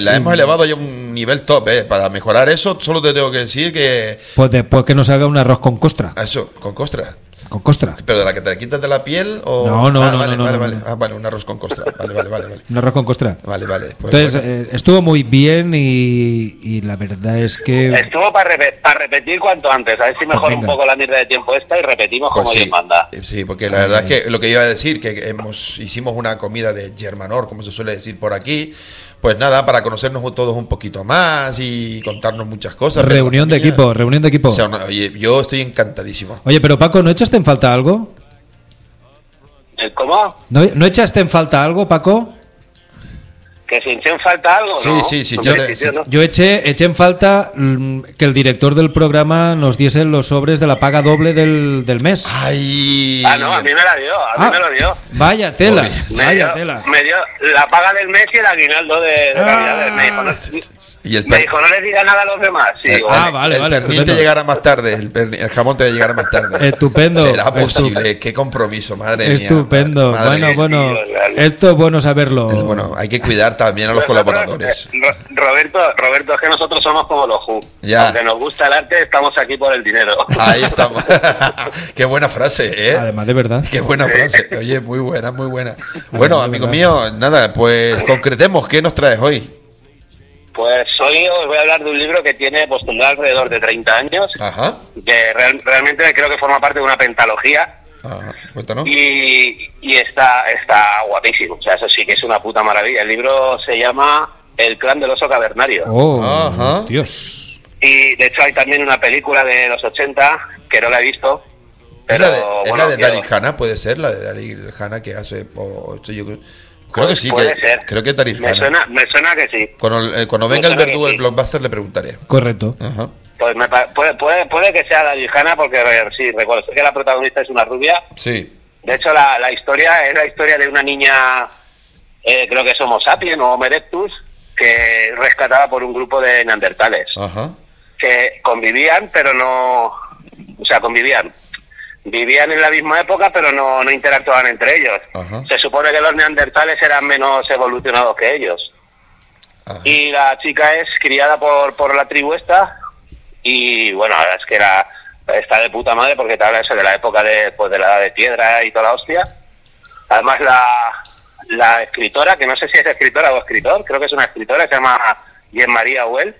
la hemos elevado ya a un nivel top, ¿eh? Para mejorar eso, solo te tengo que decir que. Pues después que nos haga un arroz con costra. Eso, con costra. Con costra. ¿Pero de la que te quitas de la piel o.? No, no, Ah, no, vale, no, vale, no, vale. Ah, vale, un arroz con costra. Vale, vale, vale. Vale, Un arroz con costra. vale. vale. Pues Entonces, bueno. eh, estuvo muy bien y, y la verdad es que. Estuvo para repetir cuanto antes, a ver si mejora un venga. poco la mierda de tiempo esta y repetimos Pues como sí, Dios manda. eh, sí, porque la verdad es que lo que iba a decir, que hemos hicimos una comida de Germanor, como se suele decir por aquí, pues nada, para conocernos todos un poquito más y contarnos muchas cosas. Reunión de equipo, reunión de equipo. O sea, no, oye, yo estoy encantadísimo. Oye, pero Paco, ¿no echaste en falta algo? ¿Eh, ¿Cómo? ¿No, ¿no echaste en falta algo, Paco? ¿Que se hinchó en falta algo? Sí, no? sí, sí, yo- no. Eché, eché en falta mm, que el director del programa nos diese los sobres de la paga doble del, del mes. Ay. Ah, no, a mí me la dio, a mí Ah, me lo dio. Vaya tela. Me vaya dio, tela. me dio la paga del mes y el aguinaldo de, de Navidad del mes. dijo, no, Y el, me dijo, no le diga nada a los demás. Sí, el- digo, Ah, vale. vale, el vale, pernil te estupendo. llegará más tarde, el, jamón te llegará más tarde. Estupendo, ¿Será posible? Qué compromiso, madre mía. Estupendo. bueno, bueno, esto es bueno saberlo. Es bueno, hay que cuidar también a los Nosotros, colaboradores. eh, Ro- Roberto, Roberto, es que nosotros somos como los Who. Ya. Aunque nos gusta el arte, estamos aquí por el dinero. Ahí estamos. *laughs* Qué buena frase, ¿eh? Además, de verdad. Qué buena frase. Oye, muy buena, muy buena. Bueno, amigo mío, nada, pues concretemos, ¿qué nos traes hoy? Pues hoy os voy a hablar de un libro que tiene, pues alrededor de 30 años, Ajá. que real- realmente creo que forma parte de una pentalogía Ajá. Cuéntanos. y, y está, está guapísimo. O sea, eso sí que es una puta maravilla. El libro se llama El clan del oso cavernario. Oh, Ajá. Dios. Y de hecho hay también una película de los 80 que no la he visto. ¿Es Pero la de, es bueno, la de Daryl Hannah? ¿Puede ser? La de Daryl Hannah que hace... o- o- yo creo, creo que sí, Puede que, ser. creo que es Daryl Me suena, me suena que sí. Cuando, eh, cuando venga el verdugo del sí. blockbuster le preguntaré. Correcto. Ajá. Pues me puede, puede, puede que sea la Hannah porque sí, recuerdo que la protagonista es una rubia. Sí. De hecho, la, la historia es la historia de una niña, eh, creo que es Homo sapiens o Homo erectus, que es rescatada por un grupo de neandertales. Ajá. que convivían, pero no. O sea, convivían. Vivían en la misma época, pero no, no interactuaban entre ellos. Ajá. Se supone que los neandertales eran menos evolucionados que ellos. Ajá. Y la chica es criada por, por la tribu esta. Y bueno, la verdad es que era, está de puta madre porque te habla eso de la época de, pues, de la edad de piedra y toda la hostia. Además, la, la escritora, que no sé si es escritora o escritor, creo que es una escritora, se llama Jean María Well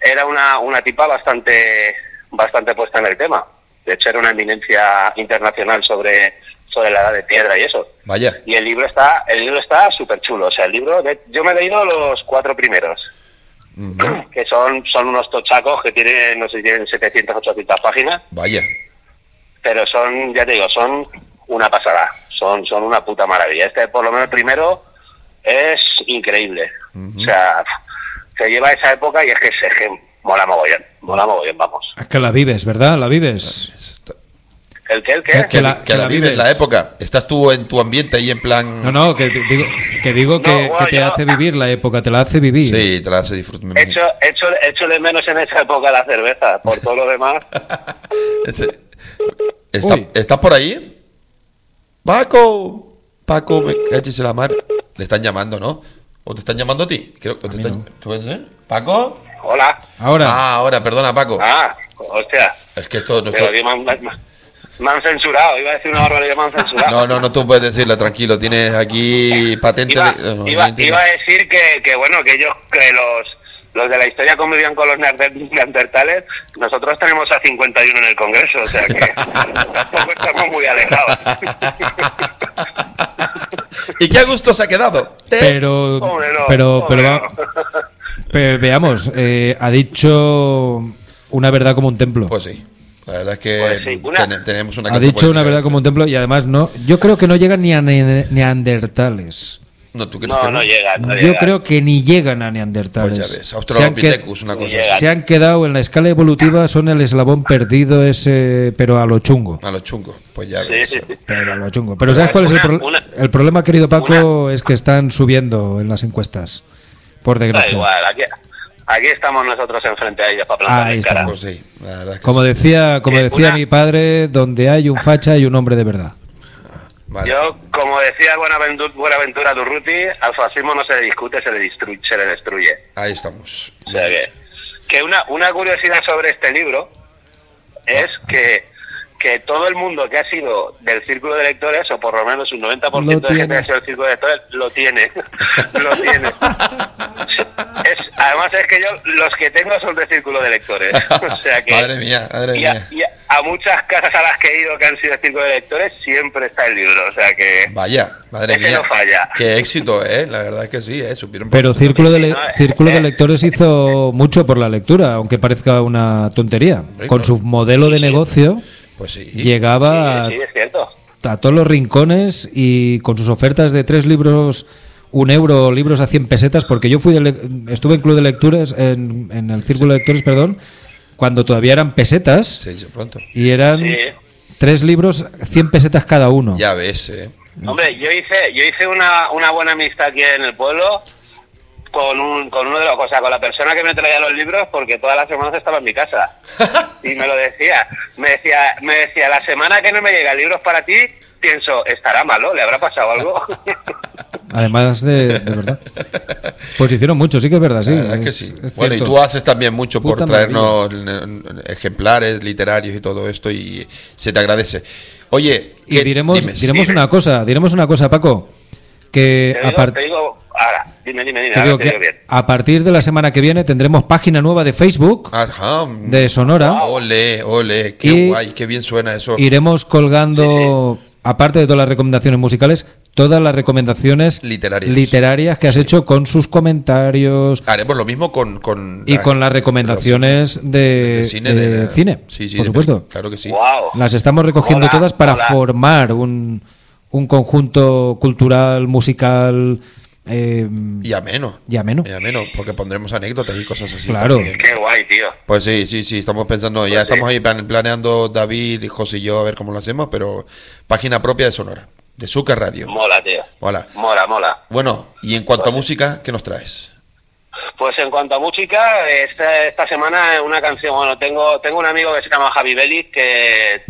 era una, una tipa bastante bastante puesta en el tema. De hecho, era una eminencia internacional sobre, sobre la edad de piedra y eso. Vaya. Y el libro está el libro está súper chulo. O sea, el libro, de- yo me he leído los cuatro primeros, Que son, son unos tochacos que tienen, no sé si tienen 700, 800 páginas, Vaya. pero son, ya te digo, son una pasada. Son, son una puta maravilla. Este, por lo menos el primero, es increíble. O sea, se lleva a esa época y es que, es que mola mogollón. Mola mogollón, vamos. Es que la vives, ¿verdad? La vives. ¿El qué? ¿El qué? Que Que, la- que que la la vives vives. la época. Estás tú en tu ambiente ahí en plan. No, no, que te digo que, digo que, No, bueno, que te yo- hace vivir la época, te la hace vivir. Sí, te la hace disfrutar. me Echo, echo, echo de menos en esa época la cerveza. Por todo lo demás, *laughs* Ese- ¿Está. ¿Estás por ahí? Paco. Paco, me caches en la mar. Le están llamando, ¿no? ¿O te están llamando a ti? Creo que te mí están- no. ¿Tú puedes ser? ¿Paco? hola. Ahora, Ah, ahora, perdona, Paco. Ah, hostia. Es que esto Pero que me, han- censurado. Iba a decir una barbaridad, me han censurado. No, no, no tú puedes decirlo, tranquilo. Tienes aquí patente Iba, de. no, iba, no iba a decir que, que bueno, que ellos, que los, los de la historia convivían con los neander- neandertales, nosotros tenemos a 51 en el Congreso, o sea que tampoco estamos muy alejados. ¿Y qué a gusto se ha quedado? ¿Eh? pero no, pero pero pero veamos, eh, ha dicho una verdad como un templo. Pues sí. La verdad es que Pues sí, una- ten- tenemos una ha dicho una verdad como un templo y además no, yo creo que no llegan ni a ne- neandertales. No, ¿tú crees No, que no llega. No Yo llega. creo que ni llegan a neandertales. Pues ya ves, se, han Australopithecus, una cosa así. se han quedado en la escala evolutiva, son el eslabón perdido ese, pero a lo chungo. A los chungos. Pues ya ves. sí, sí. Pero a lo chungo. Pero ¿sabes cuál es el, Una- pro- una- el problema, querido Paco? Es que están subiendo en las encuestas. Por Da desgracia. igual, aquí, aquí estamos nosotros enfrente a ellos para plantar Ahí cara. estamos. Pues sí, la verdad es que Como sí. decía, como Eh, decía una- mi padre, donde hay un facha hay un hombre de verdad. Vale. Yo, como decía Buenaventura, Buenaventura Durruti, al fascismo no se le discute, se le, destruye, se le destruye. Ahí estamos. O sea que, que una, una curiosidad sobre este libro es que, que todo el mundo que ha sido del círculo de lectores, o por lo menos un 90% Lo de gente que ha sido del círculo de lectores, lo tiene. *laughs* lo tiene. Es, además es que yo los que tengo son de círculo de lectores. *laughs* o sea que, Madre mía, madre y a, mía. y a- a muchas casas a las que he ido que han sido de círculo de lectores siempre está el libro. O sea que... Vaya, madre Ese mía. no falla. Qué éxito, ¿eh? La verdad es que sí, ¿eh? Supieron Pero Círculo de, le- no, eh, Círculo de eh. Lectores hizo mucho por la lectura, aunque parezca una tontería. Con su modelo de negocio Pues sí. llegaba Sí, sí, es cierto. a todos los rincones y con sus ofertas de tres libros, un euro, libros a 100 pesetas, porque yo fui de le- estuve en Club de Lecturas, en, en el Círculo de Lectores, perdón, cuando todavía eran pesetas Sí, sí, pronto. y eran Sí. tres libros, 100 pesetas cada uno. Ya ves, ¿eh? Hombre, yo hice, yo hice una, una buena amistad aquí en el pueblo con un con uno de los, o sea, con la persona que me traía los libros porque todas las semanas estaba en mi casa *laughs* y me lo decía, me decía, me decía la semana que no me llegan libros para ti, pienso, estará malo, le habrá pasado algo. *laughs* Además de, de verdad. Pues hicieron mucho, sí que es verdad, sí. La verdad es que sí. es Bueno, y tú haces también mucho por traernos ejemplares literarios y todo esto y se te agradece. Oye, Y ¿qué- diremos, dime, diremos dime. una cosa, diremos una cosa, Paco. Que te, ahora, dime, dime, dime, te ahora digo te digo que bien. a partir de la semana que viene tendremos página nueva de Facebook Ajá. de Sonora. Ole, ole, qué Y- guay, qué bien suena eso. Iremos colgando, aparte de todas las recomendaciones musicales, todas las recomendaciones Literarias. literarias que has hecho con sus comentarios Haremos lo mismo con, con y con las recomendaciones de, de cine. de de- cine, Sí, sí, por de- supuesto. Claro que sí. Wow. Las estamos recogiendo todas para formar un, un conjunto cultural, musical eh, Y ameno. y ameno. Y ameno, porque pondremos anécdotas y cosas así. Claro. también. Qué guay, tío. Pues sí, sí, sí, estamos pensando, ya Pues estamos ahí plan- planeando David y José y yo a ver cómo lo hacemos, pero página propia de Sonora, de Zucker Radio. Mola, tío. Hola. Mola, mola. Bueno, y en cuanto a música, ¿qué nos traes? Pues en cuanto a música, esta, esta semana una canción, bueno, tengo tengo un amigo que se llama Javi Belli, que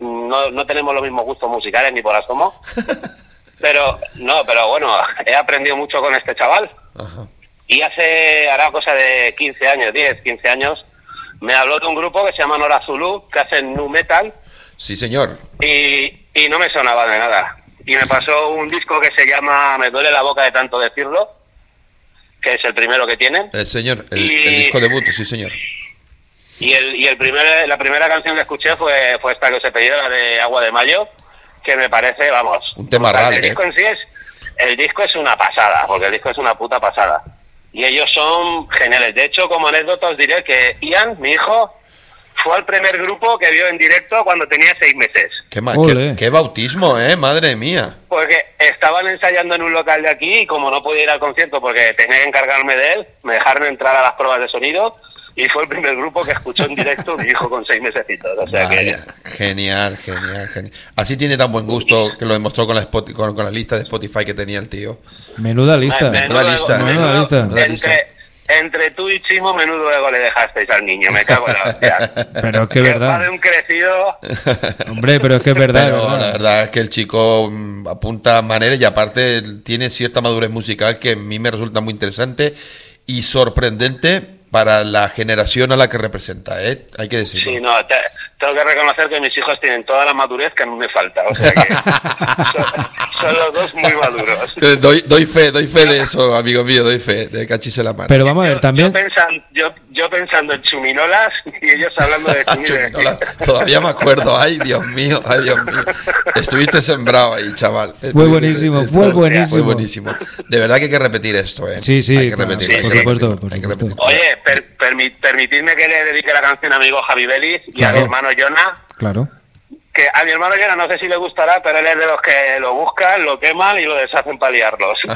no, no tenemos los mismos gustos musicales ni por asomo, *laughs* pero no, pero bueno, he aprendido mucho con este chaval Ajá. y hace, hará cosa de 15 años, 10, 15 años, me habló de un grupo que se llama Nora Zulu, que hacen nu metal Sí, señor. y, y no me sonaba de nada. Y me pasó un disco que se llama Me duele la boca de tanto decirlo, que es el primero que tienen. El señor, el, Y- el disco debut, sí, señor. Y, el, y el primer, la primera canción que escuché fue, fue esta que os he pedido, la de Agua de Mayo, que me parece, vamos... Un tema real, El ¿eh? disco en sí es... El disco es una pasada, porque el disco es una puta pasada. Y ellos son geniales. De hecho, como anécdota os diré que Ian, mi hijo, fue al primer grupo que vio en directo cuando tenía seis meses. Qué, qué- qué bautismo, ¿eh? Madre mía. Porque estaban ensayando en un local de aquí y como no podía ir al concierto porque tenía que encargarme de él, me dejaron entrar a las pruebas de sonido y fue el primer grupo que escuchó en directo mi hijo con seis mesecitos. O sea que Vaya, genial, genial, genial. Así tiene tan buen gusto que lo demostró con la, Spot- con, con la lista de Spotify que tenía el tío. Menuda lista. Me- Menuda lista, menuda lista. Menuda entre, entre tú y Chimo, menudo ego le dejasteis al niño, me cago en la hostia. *laughs* Pero es que es verdad. padre un crecido. *laughs* Hombre, pero es que es verdad. Pero es verdad. la verdad es que el chico mm, apunta maneras y aparte tiene cierta madurez musical que a mí me resulta muy interesante y sorprendente para la generación a la que representa, ¿eh? Hay que decirlo. Sí, no, tengo que reconocer que mis hijos tienen toda la madurez que a mí me falta. O sea que *laughs* son, son los dos muy maduros. Doy, doy fe, doy fe de eso, amigo mío, doy fe, de cachis en la mano. Pero vamos a ver, también. Yo, pensan- yo, yo pensando en chuminolas y ellos hablando de *laughs* chuminolas. Chuminola, Todavía me acuerdo, ay Dios mío, ay Dios mío. Estuviste sembrado ahí, chaval. Fue buenísimo, fue Fue buenísimo. buenísimo. De verdad que hay que repetir esto, ¿eh? Sí, sí, hay que hay por que supuesto, por hay que supuesto. Oye, per- permi- permitidme que le dedique la canción a mi hijo Javi Belis y a mi hermano Jonah. Claro. Que a mi hermano Jonah no sé si le gustará, pero él es de los que lo buscan, lo queman y lo deshacen para liarlos. *laughs*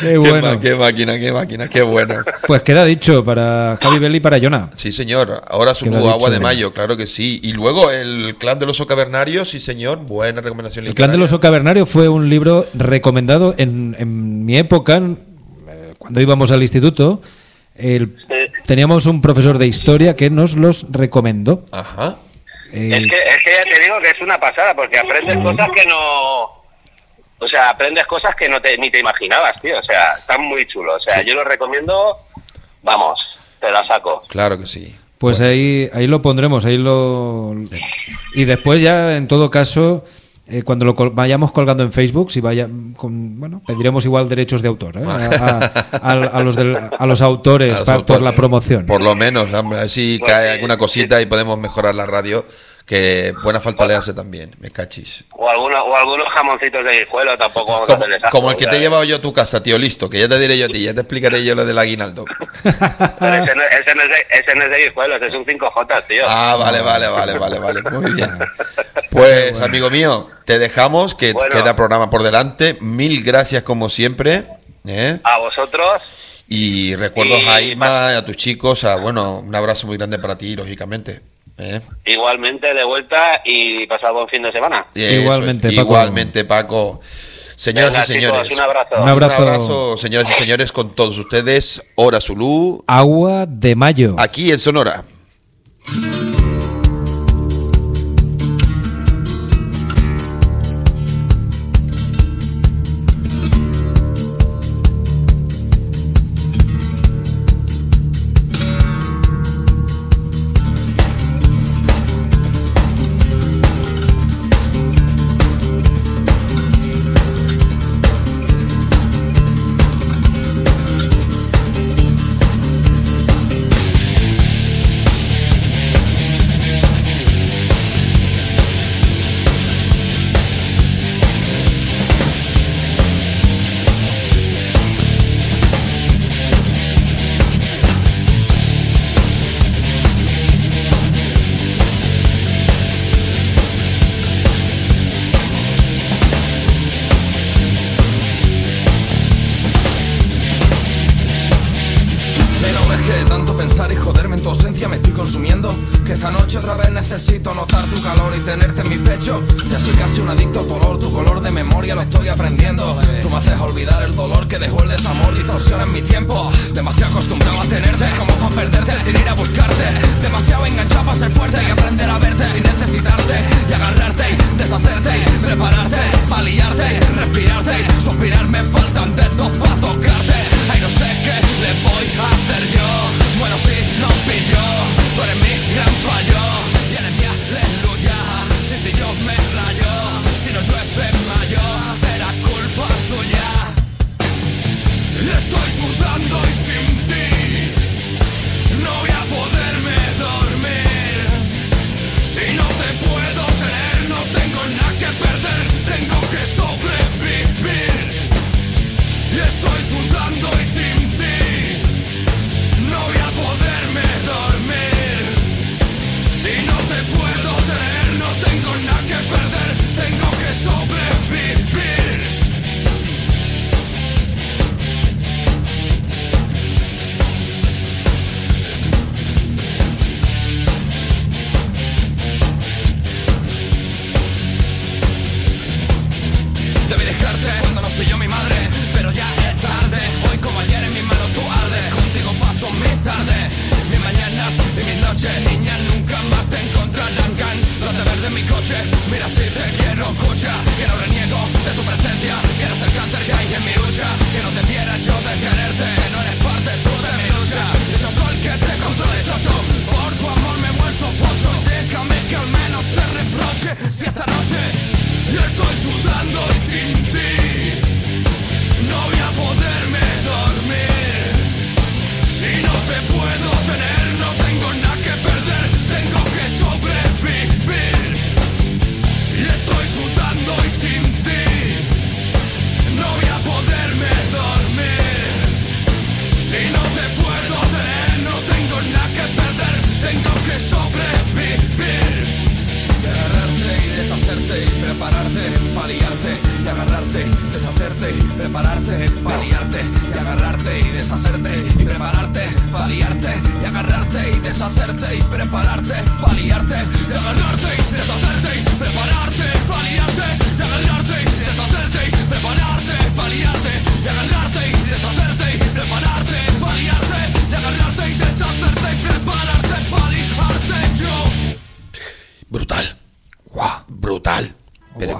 Qué bueno. qué máquina, qué máquina, qué bueno. Pues queda dicho para Javi Belli y para Jonah. Sí, señor. Ahora su nuevo agua de mayo, claro que sí. Y luego el clan del oso cavernario, sí, señor. Buena recomendación El clan del literaria. oso cavernario fue un libro recomendado en, en mi época, eh, cuando íbamos al instituto. el- Sí. Teníamos un profesor de historia que nos los recomendó. Ajá. Eh, Es que, es que ya te digo que es una pasada, porque aprendes cosas que no... O sea, aprendes cosas que no te, ni te imaginabas, tío. O sea, están muy chulos. O sea, yo lo recomiendo, vamos, te la saco. Claro que sí. Pues ahí, ahí lo pondremos, ahí lo... Y después ya, en todo caso, eh, cuando lo col- vayamos colgando en Facebook, si vaya, con, bueno, pediremos igual derechos de autor ¿eh? a, a- a- a los del- a los autores A los pa- por autores. la promoción. Por lo menos, hombre, a ver si Pues cae alguna cosita y podemos mejorar la radio, que buena falta le hace también, me cachis. O, algunos o algunos jamoncitos de guijuelo tampoco vamos a Como, hacerles asco, como el que te he sea, llevado yo a tu casa, tío, listo, que ya te diré yo a ti, ya te explicaré yo lo del aguinaldo. Pero ese no, ese no es de, ese no es de guijuelos, es un 5J, tío. Ah, vale, vale, vale, vale, vale, muy bien. *laughs* Pues, amigo mío, te dejamos, que Bueno. queda programa por delante. Mil gracias como siempre. ¿eh? A vosotros, Y recuerdos Y- a Irma, a tus chicos, a, bueno, un abrazo muy grande para ti, lógicamente. Eh. Igualmente, de vuelta y pasado buen fin de semana. Igualmente, Paco. Igualmente, Paco. Señoras y señores, un, abrazo. un abrazo. Un abrazo. señoras y señores, con todos ustedes. Hora Zulu. Agua de mayo. Aquí en Sonora.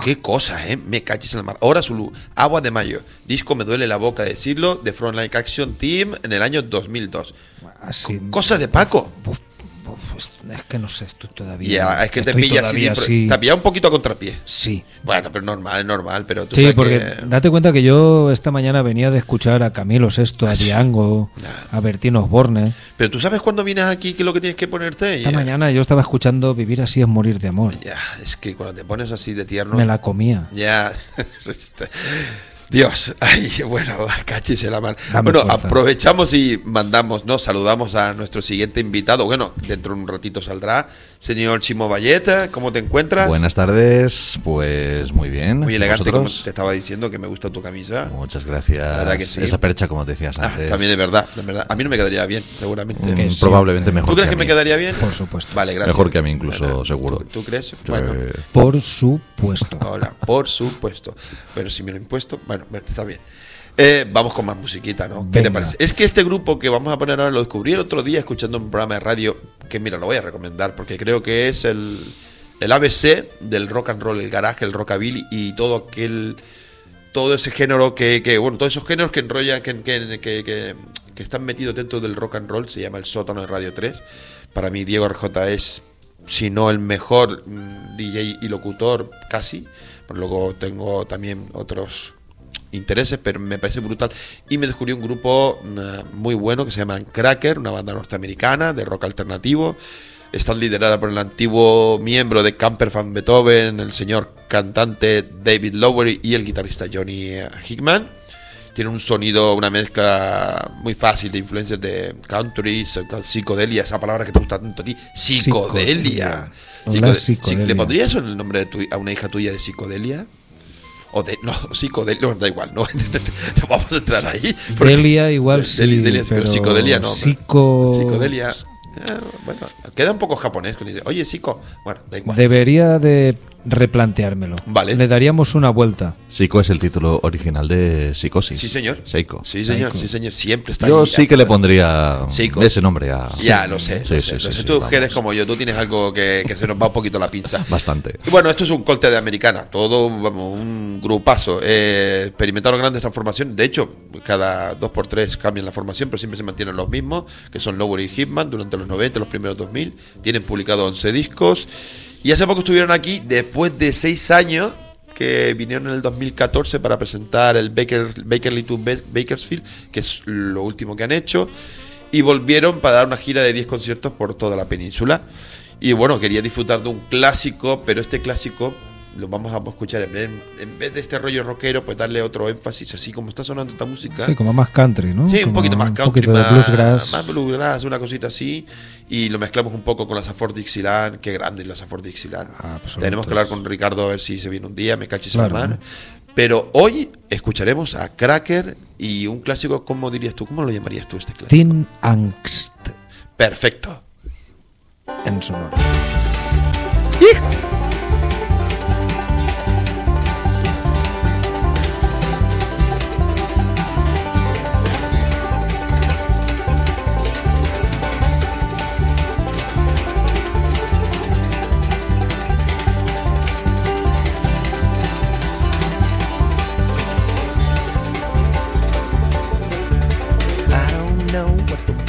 Qué cosa, ¿eh? Me caches en la mar. Ahora Zulu, Agua de Mayo. Disco Me Duele la Boca decirlo, de Frontline Action Team en el año 2002. Así, ah, Cosas de Paco. Pues, es que no sé, estoy todavía. Yeah, es que te pillas así, sí. Te pilla un poquito a contrapié. Sí. Bueno, pero normal, normal. Pero tú sí, porque date cuenta que yo esta mañana venía de escuchar a Camilo Sexto, a ah, Diango, a Bertín Osborne. Pero tú sabes cuando vienes aquí qué es lo que tienes que ponerte. Esta mañana yo estaba escuchando Vivir así es morir de amor. Ya, es que cuando te pones así de tierno. Me la comía. Ya. *laughs* Dios, *laughs* ay, bueno, cáchese la mano. Bueno, aprovechamos y mandamos, ¿no? Saludamos a nuestro siguiente invitado. Bueno, dentro de un ratito saldrá. Señor Chimo Valleta, ¿cómo te encuentras? Buenas tardes, pues muy bien. Muy elegante, como te estaba diciendo, que me gusta tu camisa. Muchas gracias. La verdad que sí. Esa percha, como decías Ah, antes. también de verdad, de verdad. A mí no me quedaría bien, seguramente. Mm, sí. probablemente mejor ¿Tú crees que, que, me quedaría bien? Por supuesto. Vale, gracias. Mejor que a mí incluso, seguro. ¿Tú, tú crees? Sí. Bueno, Por supuesto. hola, por supuesto. Pero si me lo he impuesto, bueno, está bien. Eh, vamos con más musiquita, ¿no? ¿Qué te parece? Es que este grupo que vamos a poner ahora lo descubrí el otro día escuchando un programa de radio que, mira, lo voy a recomendar porque creo que es el, el ABC del rock and roll, el garaje, el rockabilly y todo aquel. Todo ese género que, que bueno, todos esos géneros que enrollan, que, que, que- que- que están metidos dentro del rock and roll, se llama el sótano de Radio 3. Para mí, Diego RJ es, si no el mejor mm, DJ y locutor, casi. Pero luego tengo también otros intereses, pero me parece brutal. Y me descubrí un grupo mm, muy bueno que se llama Cracker, una banda norteamericana de rock alternativo. Están liderada por el antiguo miembro de Camper Van Beethoven, el señor cantante David Lowery y el guitarrista Johnny eh, Hickman. Tiene un sonido, una mezcla muy fácil de influencias de country, psico- psicodelia, esa palabra que te gusta tanto a ti, psicodelia. Psicodelia. Hola, Psicode- psicodelia. ¿Le pondrías el nombre de tu- a una hija tuya de psicodelia? O de, no, *laughs* psicodelia, no, da igual, no, *laughs* no vamos a entrar ahí. Delia igual sí, Delia, pero pero psicodelia no. psico- Psicodelia, eh, bueno, queda un poco japonés. Oye, psico, bueno, da igual. Debería de replanteármelo. Vale. Le daríamos una vuelta. Psycho es el título original de Psicosis. Sí, señor. Psycho. Sí, señor, Psycho. sí, señor, siempre está Yo ahí, sí que le pondría Psycho. ese nombre a. Ya, lo sé, Sí, lo sí, sé, lo sí, sé. sí, Tú que eres como yo, tú tienes algo que, que se nos va un poquito la pinza. *laughs* Bastante. Y bueno, esto es un corte de americana, todo, vamos, un grupazo. Eh, experimentaron grandes transformaciones. De hecho, cada dos por tres cambian la formación, pero siempre se mantienen los mismos, que son Lowery y Hitman durante los 90, los primeros 2000. Tienen publicado 11 discos. Y hace poco estuvieron aquí, después de seis años, que vinieron en el 2014 para presentar el Baker, Bakerly to Ba- Bakersfield, que es lo último que han hecho. Y volvieron para dar una gira de 10 conciertos por toda la península. Y bueno, quería disfrutar de un clásico, pero este clásico lo vamos a escuchar en vez, en vez de este rollo rockero, pues darle otro énfasis, así como está sonando esta música. Sí, como más country, ¿no? Sí, un poquito más Un country, de más bluesgrass. más bluegrass, una cosita así. Y lo mezclamos un poco con la Safford Dixieland. Qué grande es la Safford Dixieland. Absolutos. Tenemos que hablar con Ricardo a ver si se viene un día, me cachis Claro, la. ¿no? Pero hoy escucharemos a Cracker y un clásico, ¿cómo dirías tú? ¿Cómo lo llamarías tú este clásico? Thin Angst Perfecto. en sonoro. I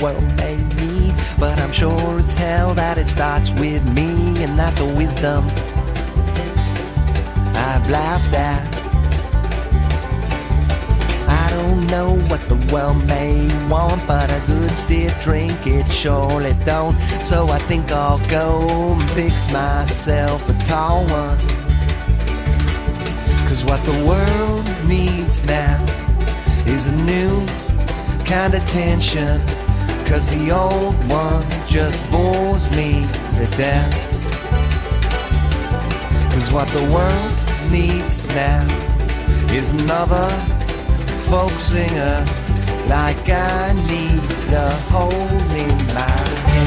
world may need, but I'm sure as hell that it starts with me, and that's a wisdom I've laughed at. I don't know what the world may want, but a good stiff drink it surely don't. So I think I'll go and fix myself a tall one. Cause what the world needs now is a new kind of tension. Cause the old one just bores me to death. Cause what the world needs now is another folk singer like I need a hold in my hand.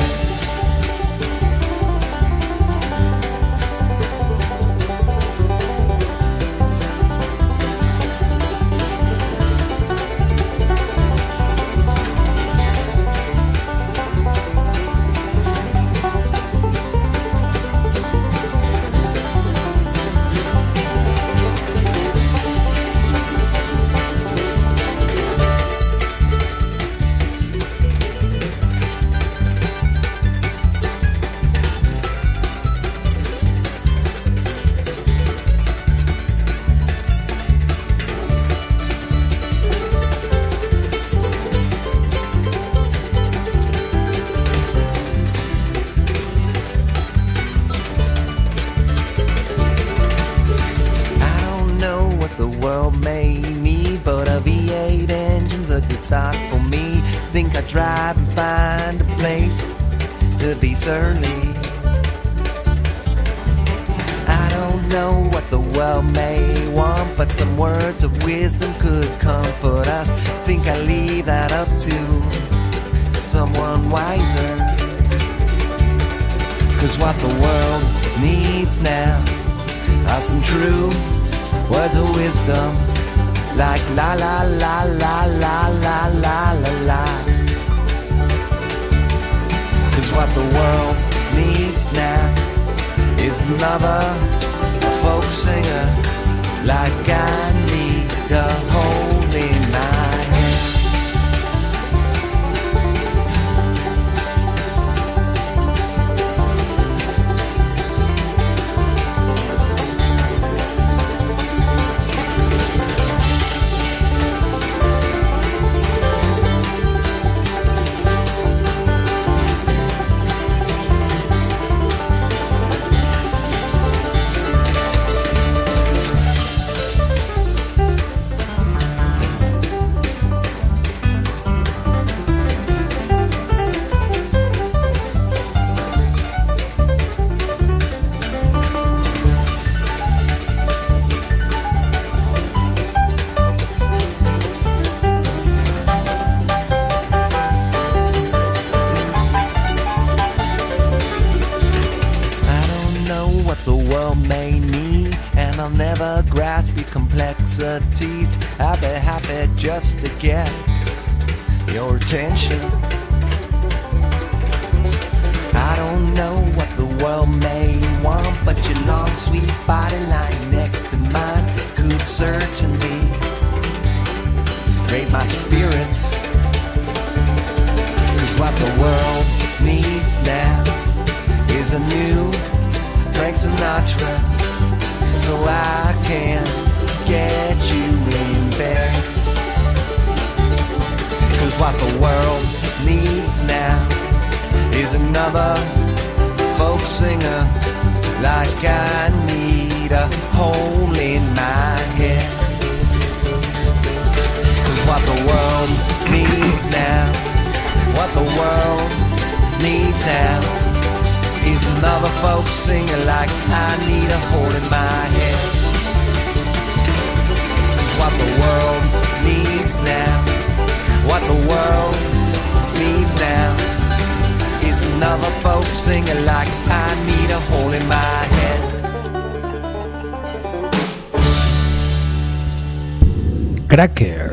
Some words of wisdom could comfort us. Think I leave that up to someone wiser. Cause what the world needs now are some true words of wisdom. Like la la la la la la la la la. Cause what the world needs now is another folk singer. Like I need a just a guess.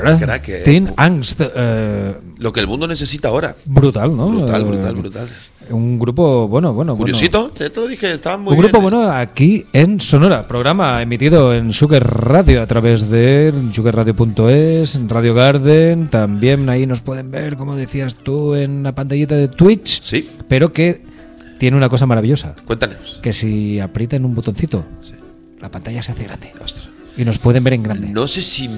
Cracker. Cracker. Teen Angst. eh, Lo que el mundo necesita ahora. brutal, ¿no? Brutal, Eh, brutal, brutal. Un grupo, bueno, bueno. Curiosito, te te lo dije, estaban muy Un bien. grupo bueno aquí en Sonora, programa emitido en Sugar Radio a través de sugarradio.es, Radio Garden, también ahí nos pueden ver, como decías tú, en la pantallita de Twitch, Sí, pero que tiene una cosa maravillosa, cuéntanos. que si aprietan un botoncito, la pantalla se hace grande Ostras. Y nos pueden ver en grande. No sé si.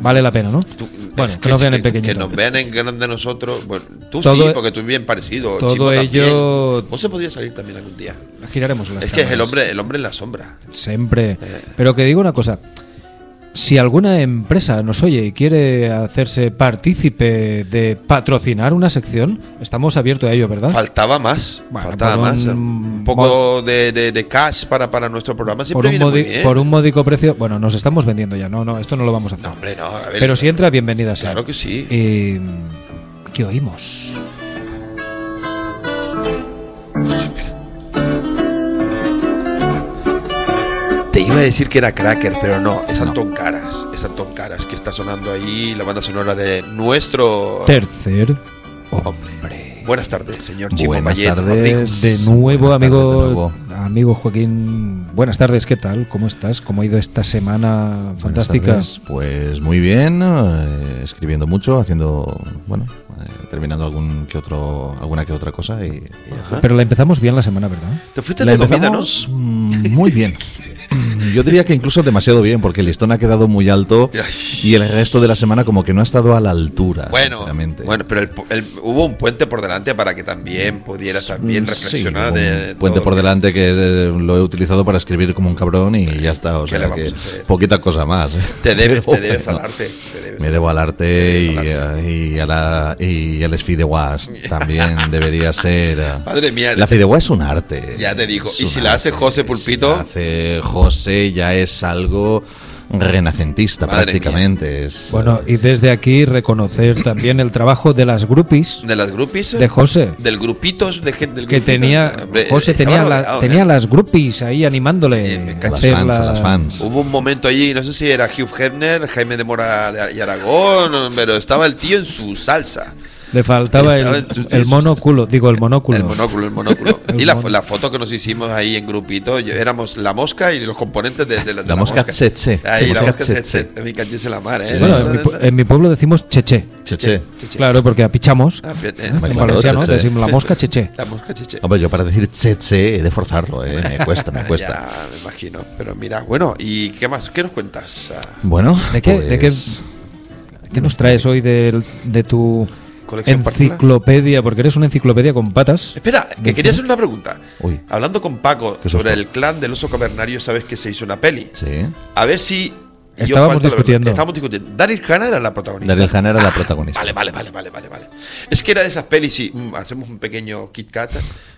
Vale la pena, ¿no? tú- Bueno, *laughs* que nos vean en que- pequeñito. Que nos vean en grande nosotros. Bueno, tú Todo- sí, porque tú bien parecido. todo también. ello- Vos se podría salir también algún día. Giraremos las Es que es el hombre, el hombre en la sombra. Siempre. Eh. Pero que digo una cosa. Si alguna empresa nos oye y quiere hacerse partícipe de patrocinar una sección, estamos abiertos a ello, ¿verdad? Faltaba más. Bueno, faltaba por más. un Un, poco de, de- de cash para, para nuestro programa por, siempre un viene muy modi- bien. por un módico precio. Bueno, nos estamos vendiendo ya. No, no, esto no lo vamos a hacer. No, hombre, no. A ver, Pero si entra, bienvenida sea. Claro que sí. Eh, ¿Qué oímos? Iba a decir que era Cracker, pero no, es Antón Caras. Es Antón Caras que está sonando ahí la banda sonora de nuestro. Tercer hombre. Buenas tardes, señor Chimo Buenas Mayet, tardes. De nuevo, Buenas tardes amigo, de nuevo. amigo Joaquín. Buenas tardes, ¿qué tal? ¿Cómo estás? ¿Cómo ha ido esta semana fantástica? Pues muy bien, eh, escribiendo mucho, haciendo, bueno, eh, terminando algún que otro, alguna que otra cosa y, y ya está. Pero la empezamos bien la semana, ¿verdad? Te fuiste La de comida, ¿no? empezamos muy bien. *laughs* *clears throat* yo diría que incluso demasiado bien, porque el listón ha quedado muy alto y el resto de la semana como que no ha estado a la altura. Bueno, bueno, pero el- el- hubo un puente por delante para que también pudieras también Mm, sí, reflexionar un de, puente por que- delante que eh, lo he utilizado para escribir como un cabrón y ya está. O ¿Qué sea que poquita cosa más. ¿eh? Te debes, te *laughs* debes al arte. te debes Me debo al arte y, arte. eh, y a la y al Fideuás *laughs* también debería ser. eh, Madre mía, La Fideuá es un arte. Ya te digo. Es Y si la hace arte. José Si Pulpito, la hace José ya es algo renacentista Madre prácticamente. Es, Bueno, y desde aquí reconocer también el trabajo de las groupies de las groupies, de José. del grupitos de gente del Que grupito, tenía, hombre, José tenía, la- rodeado, tenía ¿eh? las groupies ahí animándole. Sí, me a las fans, a la- las fans. Hubo un momento allí, no sé si era Hugh Hefner, Jaime de Mora de- y Aragón, pero estaba el tío en su salsa. Le faltaba el, en monóculo, digo el monóculo. El monóculo, el monóculo. *laughs* Y la, la foto que nos hicimos ahí en grupito, yo- éramos la mosca y los componentes de, de la, de La mosca. Ahí, la Mosca tsetse. Me cachese la mar, ¿eh? Bueno, en mi, pu- en mi pueblo decimos cheche. Cheche. Claro, porque apichamos. Ah, eh. En valenciano cheche. decimos la mosca cheche. La mosca cheche. Hombre, yo para decir cheche he de forzarlo, ¿eh? me cuesta, me *laughs* cuesta. Ya, me imagino. Pero mira, bueno, ¿y qué más? ¿Qué nos cuentas? Bueno, ¿De qué, de qué, pues, qué nos traes hoy del- de, tu Colección enciclopedia? Porque eres una enciclopedia con patas. Espera, que quería hacer una pregunta. Uy. Hablando con Paco sobre el clan del oso cavernario, sabes que se hizo una peli. Sí. A ver si. Estábamos discutiendo. Estábamos discutiendo. Daryl Hannah era la protagonista. Daryl Hannah era la protagonista. Vale, vale, vale, vale, vale, vale. Es que era de esas pelis y mm, hacemos un pequeño Kit Kat,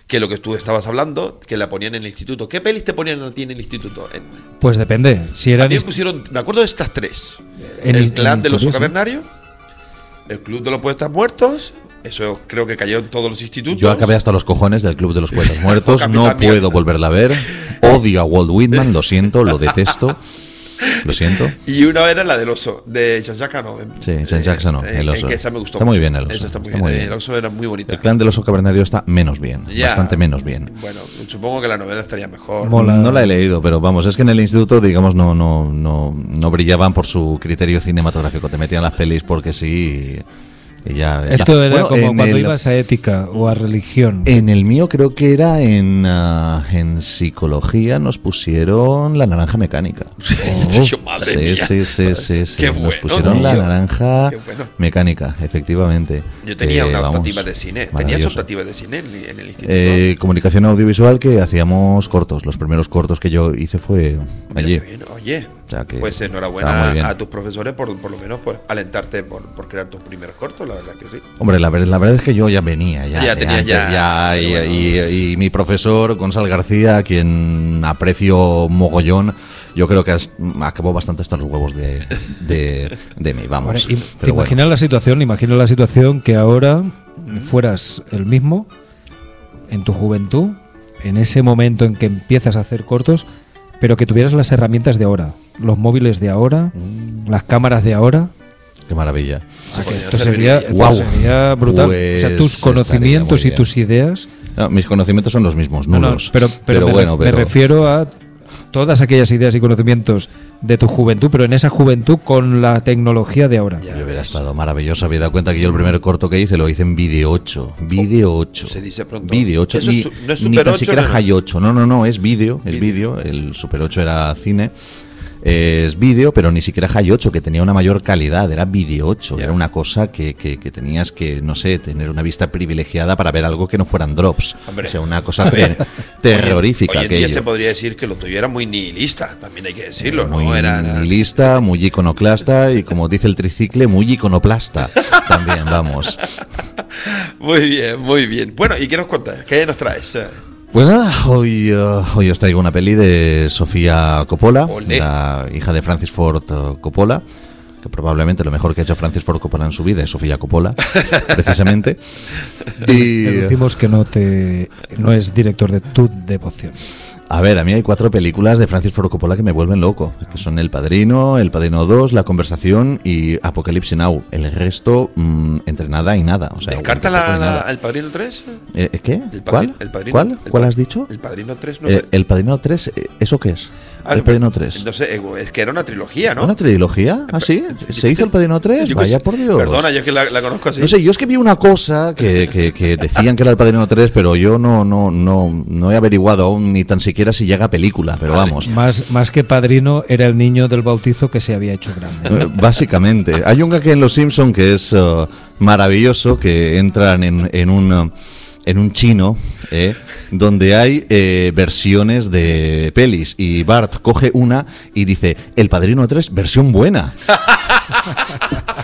que lo que tú estabas hablando, que la ponían en el instituto. ¿Qué pelis te ponían a ti en el instituto? En, Pues depende. Si a eran mí me pusieron, me acuerdo de estas tres. En el clan del oso cavernario, el club de los poetas muertos, eso creo que cayó en todos los institutos. Yo acabé hasta los cojones del Club de los Poetas *laughs* Muertos, no puedo volverla a ver. Odio a Walt Whitman, lo siento, lo detesto. *laughs* Lo siento. Y una era la del oso, de Jean-Jacques Hano. Sí, Jean-Jacques Hano, el oso. que esa me gustó Está muy bien el oso, está muy está bien. muy bien. El oso era muy bonita. El clan del oso cavernario está menos bien, Ya. bastante menos bien. Bueno, supongo que la novela estaría mejor. Mola. No la he leído, pero vamos, es que en el instituto, digamos, no, no, no, no brillaban por su criterio cinematográfico. Te metían las pelis porque sí y, ya. Esto era Bueno, como en cuando el- ibas a ética o a religión. En el mío creo que era en, ah, en psicología nos pusieron la naranja mecánica. *laughs* Madre sí, mía. sí, sí, sí, sí. Qué Nos bueno, pusieron la naranja bueno. mecánica, efectivamente. Yo tenía Eh, una vamos, optativa de cine. ¿Tenías maravilloso. optativa de cine en, en el instituto? Eh, comunicación audiovisual que hacíamos cortos. Los primeros cortos que yo hice fue allí. Oye, O sea que pues enhorabuena a tus profesores por, por lo menos por alentarte por, por crear tus primeros cortos, la verdad que sí. Hombre, la, la verdad es que yo ya venía, ya, Ya antes, ya- y, bueno. y- y mi profesor Gonzalo García, a quien aprecio mogollón, yo creo que has- acabó bastante hasta los huevos de, de, de mí, vamos. ¿Te bueno. imaginas la situación? Imagina la situación que ahora fueras el mismo en tu juventud, en ese momento en que empiezas a hacer cortos, pero que tuvieras las herramientas de ahora, los móviles de ahora, Mm. las cámaras de ahora. Qué maravilla. Ah, que esto sería, esto sería brutal. o sea, Pues tus conocimientos y tus ideas. No, mis conocimientos son los mismos, No, no, nulos. pero, pero, me, bueno, me pero- refiero a todas aquellas ideas y conocimientos de tu juventud, pero en esa juventud con la tecnología de ahora. Ya Yo hubiera estado maravilloso. Había dado cuenta que yo el primer corto que hice lo hice en Video 8. Video 8. Se dice pronto. Vídeo 8. Eso Ni, no es ni Super tan 8, siquiera no, no. High 8. No, no, no, es vídeo. Es vídeo. El Super 8 era cine. Es vídeo, pero ni siquiera High 8, que tenía una mayor calidad. Era Video 8. Ya. Era una cosa que, que- que tenías que, no sé, tener una vista privilegiada para ver algo que no fueran drops. Hombre. O sea, una cosa ter- *laughs* terrorífica. Hoy en día se podría decir que lo tuyo era muy nihilista, también hay que decirlo, muy ¿no? Era, era- nihilista, muy iconoclasta y como dice el tricicle, muy iconoplasta. También, vamos. *laughs* Muy bien, muy bien. Bueno, ¿y qué nos cuentas? ¿Qué nos traes? Pues nada, hoy, eh, hoy os traigo una peli de Sofía Coppola, Olé. la hija de Francis Ford eh, Coppola, que probablemente lo mejor que ha hecho Francis Ford Coppola en su vida es Sofía Coppola, *laughs* precisamente. y, Deducimos que no te no es director de tu devoción. A ver, a mí hay cuatro películas de Francis Ford Coppola que me vuelven loco, que son El Padrino, El Padrino 2, La Conversación y Apocalipsis Now. El resto, mm, entre nada y nada. O sea, ¿Descarta la, la- el Padrino 3? Eh, ¿Qué? El ¿Cuál? padri- el padrino- ¿Cuál? el ¿Cuál has dicho? El Padrino 3 no Eh, el Padrino 3, eh, ¿eso qué es? Ah, El Padrino 3. No sé, eh, es que era una trilogía, ¿no? ¿Una trilogía? ¿Ah, sí? ¿Se hizo el Padrino 3? Yo qué Vaya por Dios. Perdona, yo es que la, la conozco así. No sé, yo es que vi una cosa que, que- que decían que era el Padrino 3, pero yo no, no, no, no he averiguado aún ni tan siquiera si llega a película, pero vamos. Más, más que padrino, era el niño del bautizo que se había hecho grande. Eh, Básicamente. Hay un gag en Los Simpson que es eh, maravilloso, que entran en, en un en un chino, eh, donde hay eh, versiones de pelis y Bart coge una y dice El Padrino 3, versión buena. *laughs*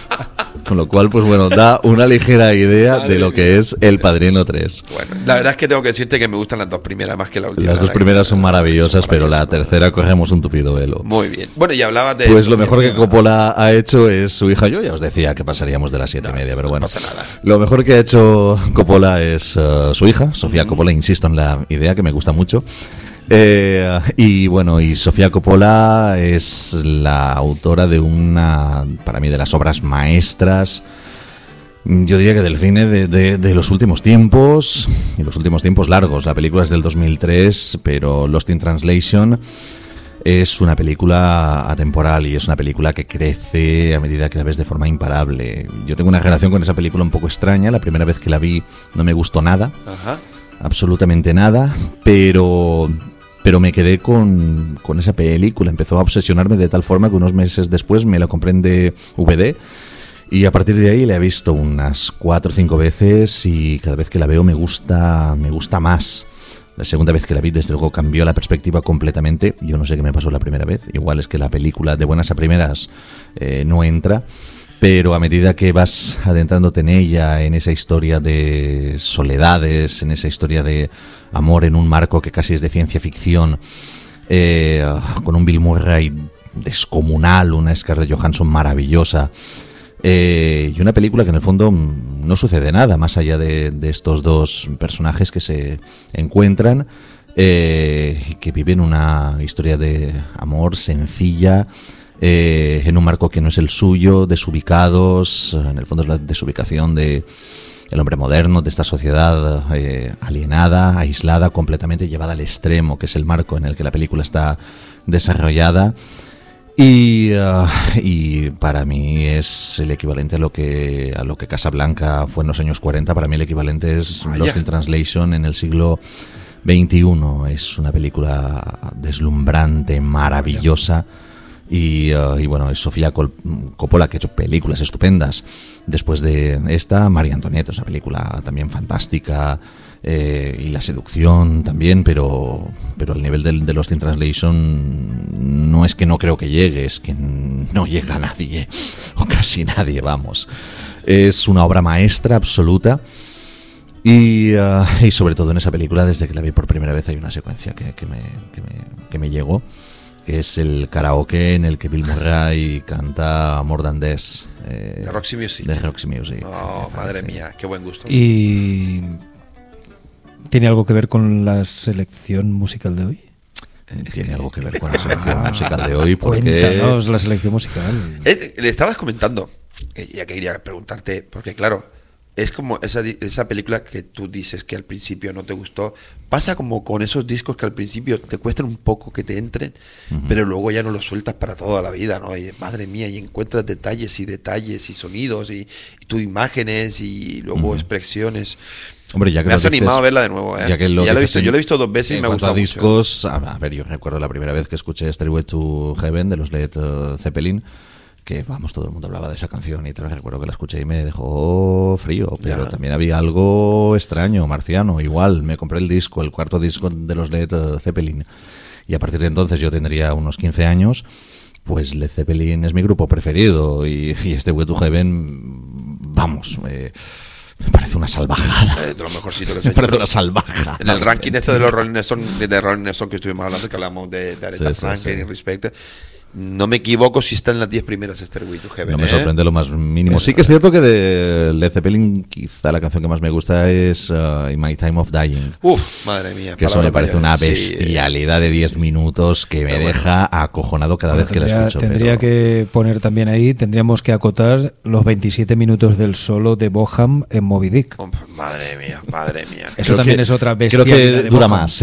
Con lo cual, pues bueno, da una ligera idea de lo que es El Padrino 3. Bueno, la verdad es que tengo que decirte que me gustan las dos primeras más que la última. Las dos primeras son maravillosas, pero la tercera cogemos un tupido velo. Muy bien. Bueno, y hablabas de. Pues lo mejor que Coppola ha hecho es su hija. Yo ya os decía que pasaríamos de las siete y media, pero bueno. pasa nada. Lo mejor que ha hecho Coppola es eh, su hija, Sofía Coppola. Insisto en la idea que me gusta mucho. Eh, y bueno, y Sofía Coppola es la autora de una, para mí, de las obras maestras. Yo diría que del cine de, de- de los últimos tiempos, y los últimos tiempos largos. La película es del 2003, pero Lost in Translation es una película atemporal y es una película que crece a medida que la ves de forma imparable. Yo tengo una relación con esa película un poco extraña. La primera vez que la vi no me gustó nada, Ajá. absolutamente nada, pero, pero me quedé con, con esa película. Empezó a obsesionarme de tal forma que unos meses después me la compré en DVD. Y a partir de ahí la he visto unas cuatro o cinco veces y cada vez que la veo me gusta, me gusta más. La segunda vez que la vi, desde luego, cambió la perspectiva completamente. Yo no sé qué me pasó la primera vez. Igual es que la película de buenas a primeras eh, no entra. Pero a medida que vas adentrándote en ella, en esa historia de soledades, en esa historia de amor en un marco que casi es de ciencia ficción, eh, con un Bill Murray descomunal, una Scarlett Johansson maravillosa, eh, y una película que en el fondo no sucede nada más allá de, estos dos personajes que se encuentran eh, que viven una historia de amor sencilla eh, en un marco que no es el suyo, desubicados, en el fondo es la desubicación de el hombre moderno, de esta sociedad eh, alienada, aislada, completamente llevada al extremo, que es el marco en el que la película está desarrollada. Y, y para mí es el equivalente a lo que a lo que Casablanca fue en los años 40. Para mí el equivalente es Vaya. Lost in Translation en el siglo XXI. Es una película deslumbrante, maravillosa. Y, ah, y bueno, es Sofía Col- Coppola que ha hecho películas estupendas. Después de esta, María Antonieta, es una película también fantástica. eh, y la seducción también, pero, pero al nivel del- de, Lost in Translation no es que no creo que llegue, es que no llega nadie, *laughs* o casi nadie, vamos. Es una obra maestra absoluta. Y, ah, y sobre todo en esa película, desde que la vi por primera vez, hay una secuencia que, me, que me llegó, que es el karaoke en el que Bill Murray canta More Than This. eh, De Roxy Music. de Roxy Music. Oh, madre mía, qué buen gusto. ¿Y tiene algo que ver con la selección musical de hoy? Tiene algo que ver con la selección musical de hoy, porque Cuéntanos la selección musical. Eh, le estabas comentando, que ya quería preguntarte, porque claro, es como esa, esa película que tú dices que al principio no te gustó. Pasa como con esos discos que al principio te cuestan un poco que te entren, pero luego ya no los sueltas para toda la vida, ¿no? Y madre mía, y encuentras detalles y detalles y sonidos y, y tu imágenes y luego Ujú. expresiones. Hombre, ya que me has animado dices- a verla de nuevo, ¿eh? Ya que lo ya lo he visto, en- yo lo he visto dos veces y me ha gustado a discos, a ver, yo recuerdo la primera vez que escuché Stairway to Heaven de los Led eh, Zeppelin, que vamos, todo el mundo hablaba de esa canción y tal, recuerdo que la escuché y me dejó frío, pero Ya. también había algo extraño, marciano, igual, me compré el disco, el cuarto disco de los Led Zeppelin, y a partir de entonces yo tendría unos 15 años, pues Led Zeppelin es mi grupo preferido y, y este Way to Heaven, vamos, eh, me parece una salvajada. Eh, de lo mejorcito *laughs* que se Me parece una salvajada. En el ranking este de los Rolling Stones, de, de Rolling Stone que estuvimos hablando, que hablamos de, de Aretha Sí, sí, Franklin sí. y Respect, no me equivoco si está en las 10 primeras Stairway to Heaven. No me ¿eh? sorprende lo más mínimo. Sí que es cierto que de Led Zeppelin quizá la canción que más me gusta es uh, In My Time of Dying. Uf, madre mía. Que eso me parece una mayores. Sí, bestialidad de 10 minutos que me bueno. deja acojonado cada vez que la escucho. tendría pero- que poner también ahí, tendríamos que acotar los 27 minutos del solo de Boham en Moby Dick. Oh, madre mía, madre mía. Eso Creo también que- es otra Creo bestialidad que de dura Boham. más.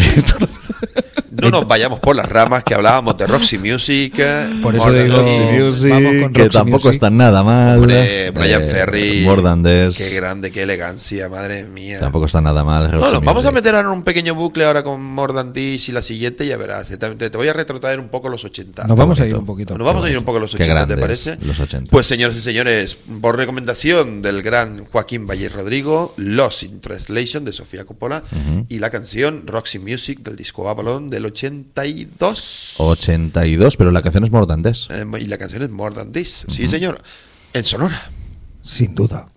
no nos vayamos por las ramas que hablábamos de Roxy Music. Eh, Por eso digo-. Music, vamos con que Roxy tampoco Music. están nada mal. Hombre, Brian Eh, Ferry. This. Qué grande, qué elegancia, madre mía. Tampoco está nada mal. No, vamos a meter ahora un pequeño bucle ahora con More Than This y la siguiente, ya verás. Te, te- te voy a retrotraer un poco los 80. Nos vamos a ir un poquito. Nos vamos a ir un poco a los Qué 80, ¿te grandes parece? los 80. Pues señores y señores, por recomendación del gran Joaquín Valle Rodrigo, Lost in Translation de Sofía Coppola y la canción Roxy Music del disco Avalon del 82. 82, pero la canción es More Than This. Eh, y la canción es More Than This. Sí, señor. En Sonora. Sin duda.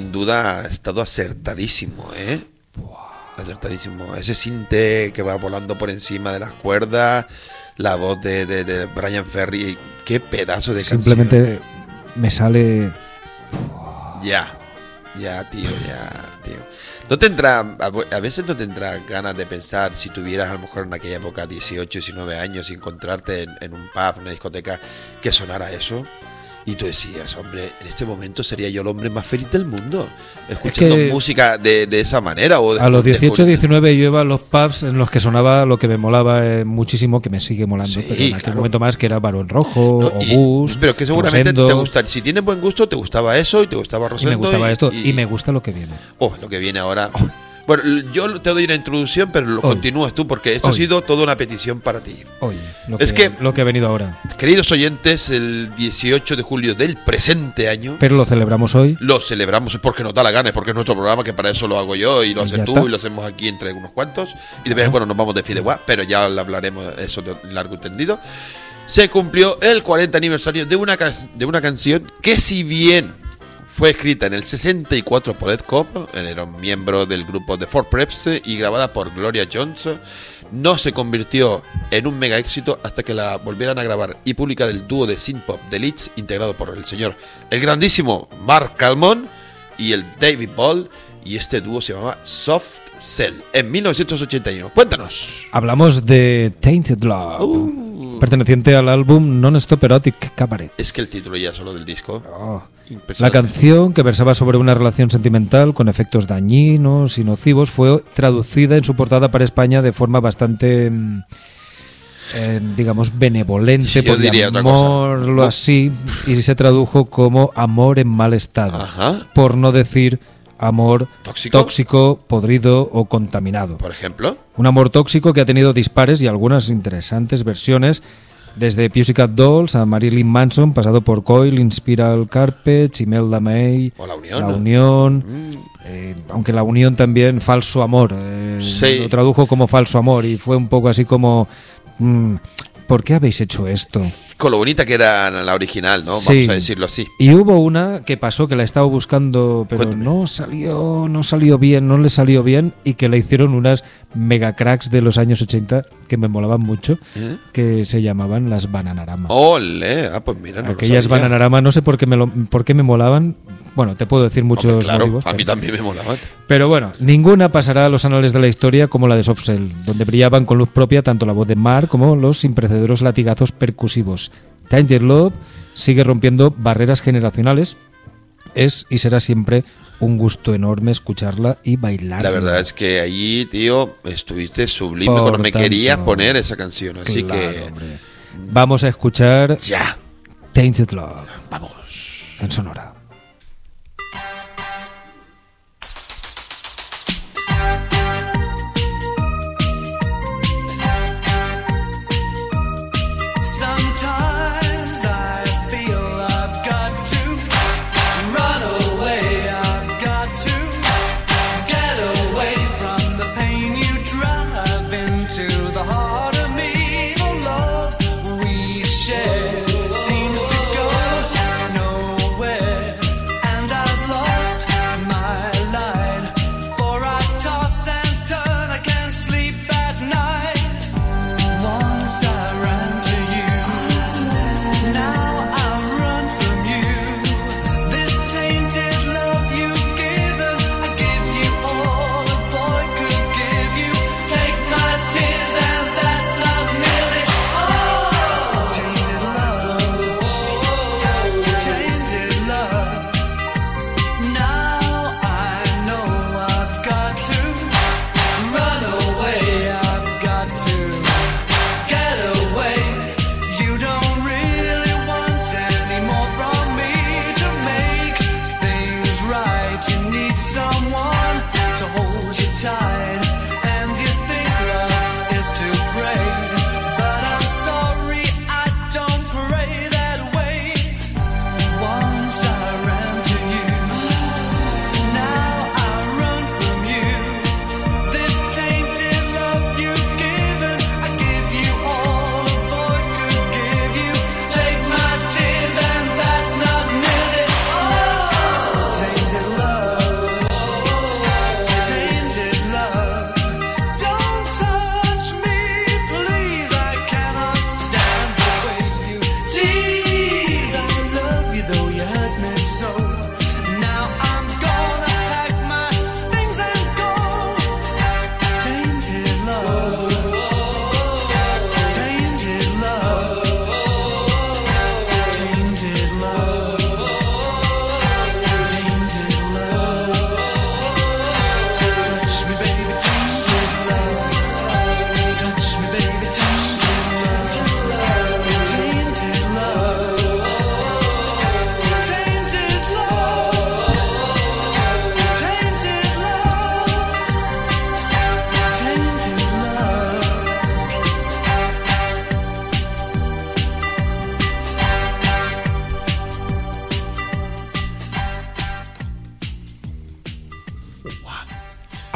Sin duda ha estado acertadísimo, ¿eh? Acertadísimo. Ese sinte que va volando por encima de las cuerdas, la voz de, de- de Brian Ferry. Qué pedazo de Simplemente me sale. Ya, ya, tío, ya, tío. No tendrá, a veces no tendrás ganas de pensar si tuvieras a lo mejor en aquella época 18, 19 años y encontrarte en, en un pub, una discoteca, que sonara eso. Y tú decías, hombre, en este momento sería yo el hombre más feliz del mundo, escuchando que- música de, de esa manera. O de- A los de 18, Julio. 19 yo iba a los pubs en los que sonaba lo que me molaba eh, muchísimo, que me sigue molando, Sí, pero en aquel claro. momento más que era Barón Rojo, No, y- Obús, pero que seguramente te gusta. Si tienes buen gusto, te gustaba eso y te gustaba y Rosendo. me gustaba esto y, me gusta lo que viene. Oh, lo que viene ahora. Bueno, yo te doy una introducción, pero lo continúas tú, porque esto ha Oye. sido toda una petición para ti. Oye, lo Es que, que- lo que ha venido ahora. Queridos oyentes, el 18 de julio del presente año. Pero lo celebramos hoy. Lo celebramos porque nos da la gana, porque es nuestro programa, que para eso lo hago yo y lo Y haces tú está. y lo hacemos aquí entre unos cuantos. Y de vez en cuando nos vamos de fideuá, pero ya hablaremos eso de largo entendido. Se cumplió el 40 aniversario de una, de una canción que si bien fue escrita en el 64 por Ed Cobb, él era un miembro del grupo The Four Preps y grabada por Gloria Jones, no se convirtió en un mega éxito hasta que la volvieran a grabar y publicar el dúo de synth pop The Leeds, integrado por el señor, el grandísimo Mark Calmon y el David Ball, y este dúo se llamaba Soft Cell en 1981. Cuéntanos. Hablamos de Tainted Love, Uh. perteneciente al álbum Non-Stop Erotic Cabaret. Es que el título ya solo del disco. Oh. La canción, que versaba sobre una relación sentimental con efectos dañinos y nocivos, fue traducida en su portada para España de forma bastante, mm, eh, digamos, benevolente, cosa. podríamoslo así, y se tradujo como amor en mal estado, Ajá. por no decir amor ¿Tóxico? tóxico, podrido o contaminado. Por ejemplo. Un amor tóxico que ha tenido dispares y algunas interesantes versiones, desde Pussycat Dolls a Marilyn Manson, pasado por Coil, Inspiral Carpet, Imelda May, O La Unión. La Unión, Mm. eh, aunque La Unión también, Falso Amor, eh, Sí. lo tradujo como Falso Amor y fue un poco así como, mm, ¿por qué habéis hecho esto? Con lo bonita que era la original, ¿no? Sí. Vamos a decirlo así. Y hubo una que pasó que la he estado buscando, pero Cuéntame. no salió, no salió bien, no le salió bien y que le hicieron unas mega cracks de los años 80 que me molaban mucho, ¿Eh? que se llamaban las Bananarama. Ole, ah, pues mira, no Aquellas. Bananarama, no sé por qué me, lo- por qué me molaban. Bueno, te puedo decir muchos Hombre, claro, motivos. a mí pero- también me molaba. pero bueno, ninguna pasará a los anales de la historia como la de Soft Cell, donde brillaban con luz propia tanto la voz de Mark como los sin precederos latigazos percusivos. Tainted Love sigue rompiendo barreras generacionales. Es y será siempre un gusto enorme escucharla y bailarla. La verdad es que allí, tío, estuviste sublime Por cuando me tanto, querías poner esa canción. Así Claro, que. hombre. Vamos a escuchar Ya, Tainted Love vamos. en Sonora.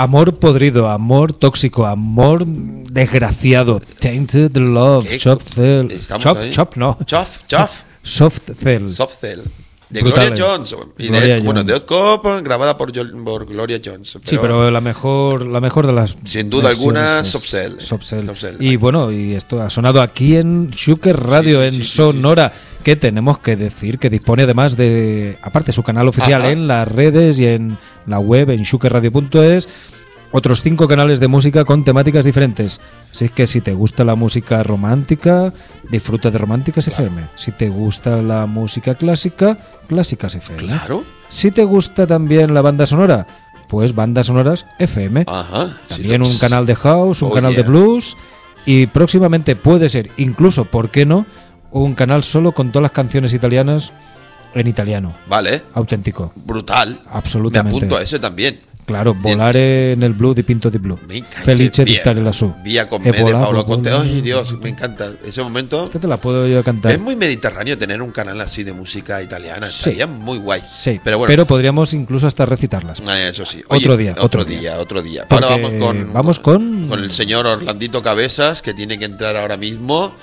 Amor podrido, amor tóxico, amor desgraciado. Tainted Love. Chop Cell. Chop, ahí. chop, no. Chof, chof. Soft Cell. Soft Cell. De Brutales. Gloria Jones. Y Gloria de, bueno, Jones. de Hot Cop, grabada por, por Gloria Jones. Sí, pero la mejor, la mejor de las. Sin duda alguna, es Soft Cell. Soft Cell. Soft Cell. Y bueno, y esto ha sonado aquí en Shuker Radio, Sí, sí, en sí, Sonora, que tenemos que decir que dispone además de, aparte su canal oficial Ajá. en las redes y en la web, en shukerradio.es, otros cinco canales de música con temáticas diferentes. Así que si te gusta la música romántica, disfruta de Románticas FM. Si te gusta la música clásica, Clásicas FM. Claro. Si te gusta también la banda sonora, pues bandas sonoras FM. Ajá. También Sí, un canal de house, un Oh, canal de blues y próximamente puede ser, incluso, ¿por qué no? Un canal solo con todas las canciones italianas en italiano. Vale. Auténtico. Brutal. Absolutamente. Me apunto a ese también. Claro, volare nel blu di Pinto di Blu. Me encanta. Felice di stare lassù. Vía con me de Pablo Conte. Ay, Dios, me encanta. Ese momento. Este te la puedo yo cantar. Es muy mediterráneo tener un canal así de música italiana. Sí. Estaría muy guay. Sí, Pero bueno. podríamos incluso hasta recitarlas. Ah, Eso sí. Otro día, Otro, otro día, día. otro día. Porque Ahora vamos con, vamos con- con el señor Orlandito Cabezas, que tiene que entrar ahora mismo,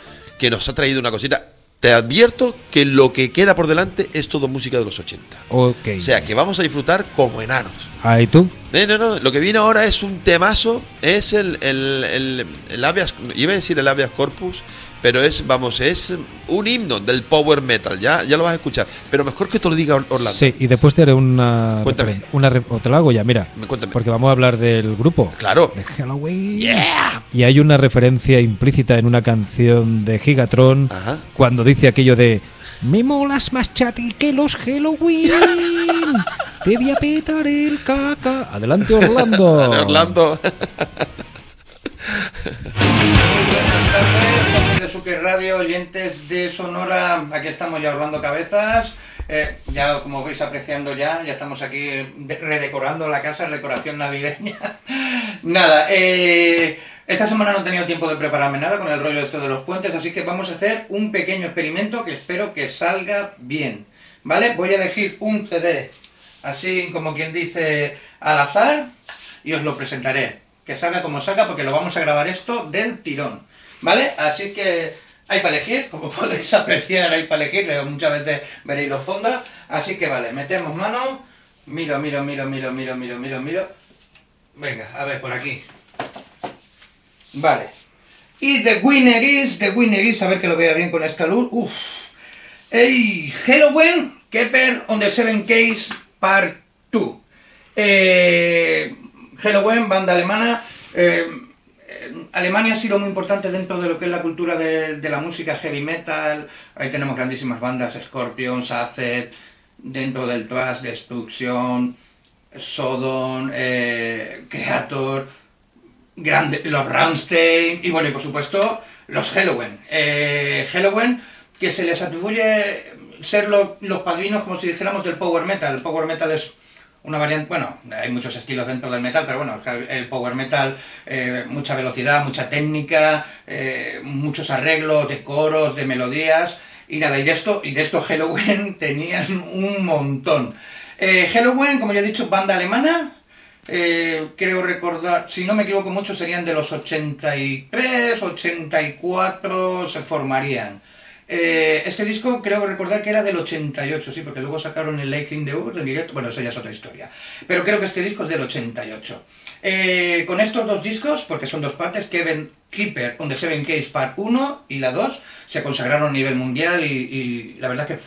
que nos ha traído una cosita. Te advierto que lo que queda por delante es todo música de los 80. Ok. O sea, que vamos a disfrutar como enanos. Ahí tú. Eh, no, no, lo que viene ahora es un temazo, es el, el, el, el habeas, iba a decir el habeas corpus, pero es, vamos, es un himno del power metal, ya, ya lo vas a escuchar. Pero mejor que te lo diga Or- Orlando. Sí, y después te haré una. Cuéntame. una o te la hago ya, mira. Me- cuéntame. Porque vamos a hablar del grupo. Claro. De Halloween. Yeah. Y hay una referencia implícita en una canción de Gigatron Ajá. cuando dice aquello de Me molas más chati que los Halloween. *laughs* Te voy a petar el caca. Adelante, Orlando. *laughs* Orlando. *laughs* De Suker Radio, oyentes de Sonora, aquí estamos ya Orlando Cabezas, Eh, ya como vais apreciando ya, ya estamos aquí de- redecorando la casa, decoración navideña. *laughs* nada, eh, esta semana no he tenido tiempo de prepararme nada con el rollo esto de los puentes, así que vamos a hacer un pequeño experimento que espero que salga bien, ¿vale? Voy a elegir un CD, así como quien dice al azar, y os lo presentaré. Que salga como salga, porque lo vamos a grabar esto del tirón. ¿Vale? Así que hay para elegir, como *laughs* podéis apreciar, hay para elegir, muchas veces veréis los fondos. Así que vale, metemos mano. Miro, miro, miro, miro, miro, miro, miro, miro. Venga, a ver, por aquí. Vale. Y The Winner is, The Winner is, a ver que lo vea bien con esta luz. Uf. ¡Ey! Halloween, Kepper on the Seven Case Part 2. Eh, Halloween, banda alemana. eh, Alemania ha sido muy importante dentro de lo que es la cultura de, la música heavy metal. Ahí tenemos grandísimas bandas, Scorpion, Saced, dentro del thrash, Destruction, Sodom, eh, Creator, los Rammstein y bueno, y por supuesto los Halloween. Eh, Halloween que se les atribuye ser lo- los padrinos como si dijéramos del power metal. El power metal es una variante, bueno, hay muchos estilos dentro del metal, pero bueno, el power metal, eh, mucha velocidad, mucha técnica, eh, muchos arreglos de coros, de melodías, y nada, y de esto, y de esto Halloween *laughs* tenían un montón. Eh, Halloween, como ya he dicho, banda alemana, eh, creo recordar, si no me equivoco mucho, serían de los 83, 84, se formarían. Eh, este disco creo recordar que era del 88, sí, porque luego sacaron el Lightning de Ur en directo, bueno, eso ya es otra historia. Pero creo que este disco es del 88. Eh, con estos dos discos, porque son dos partes, Kevin Keeper on the Seven Case Part 1 y la 2, se consagraron a nivel mundial y, la verdad que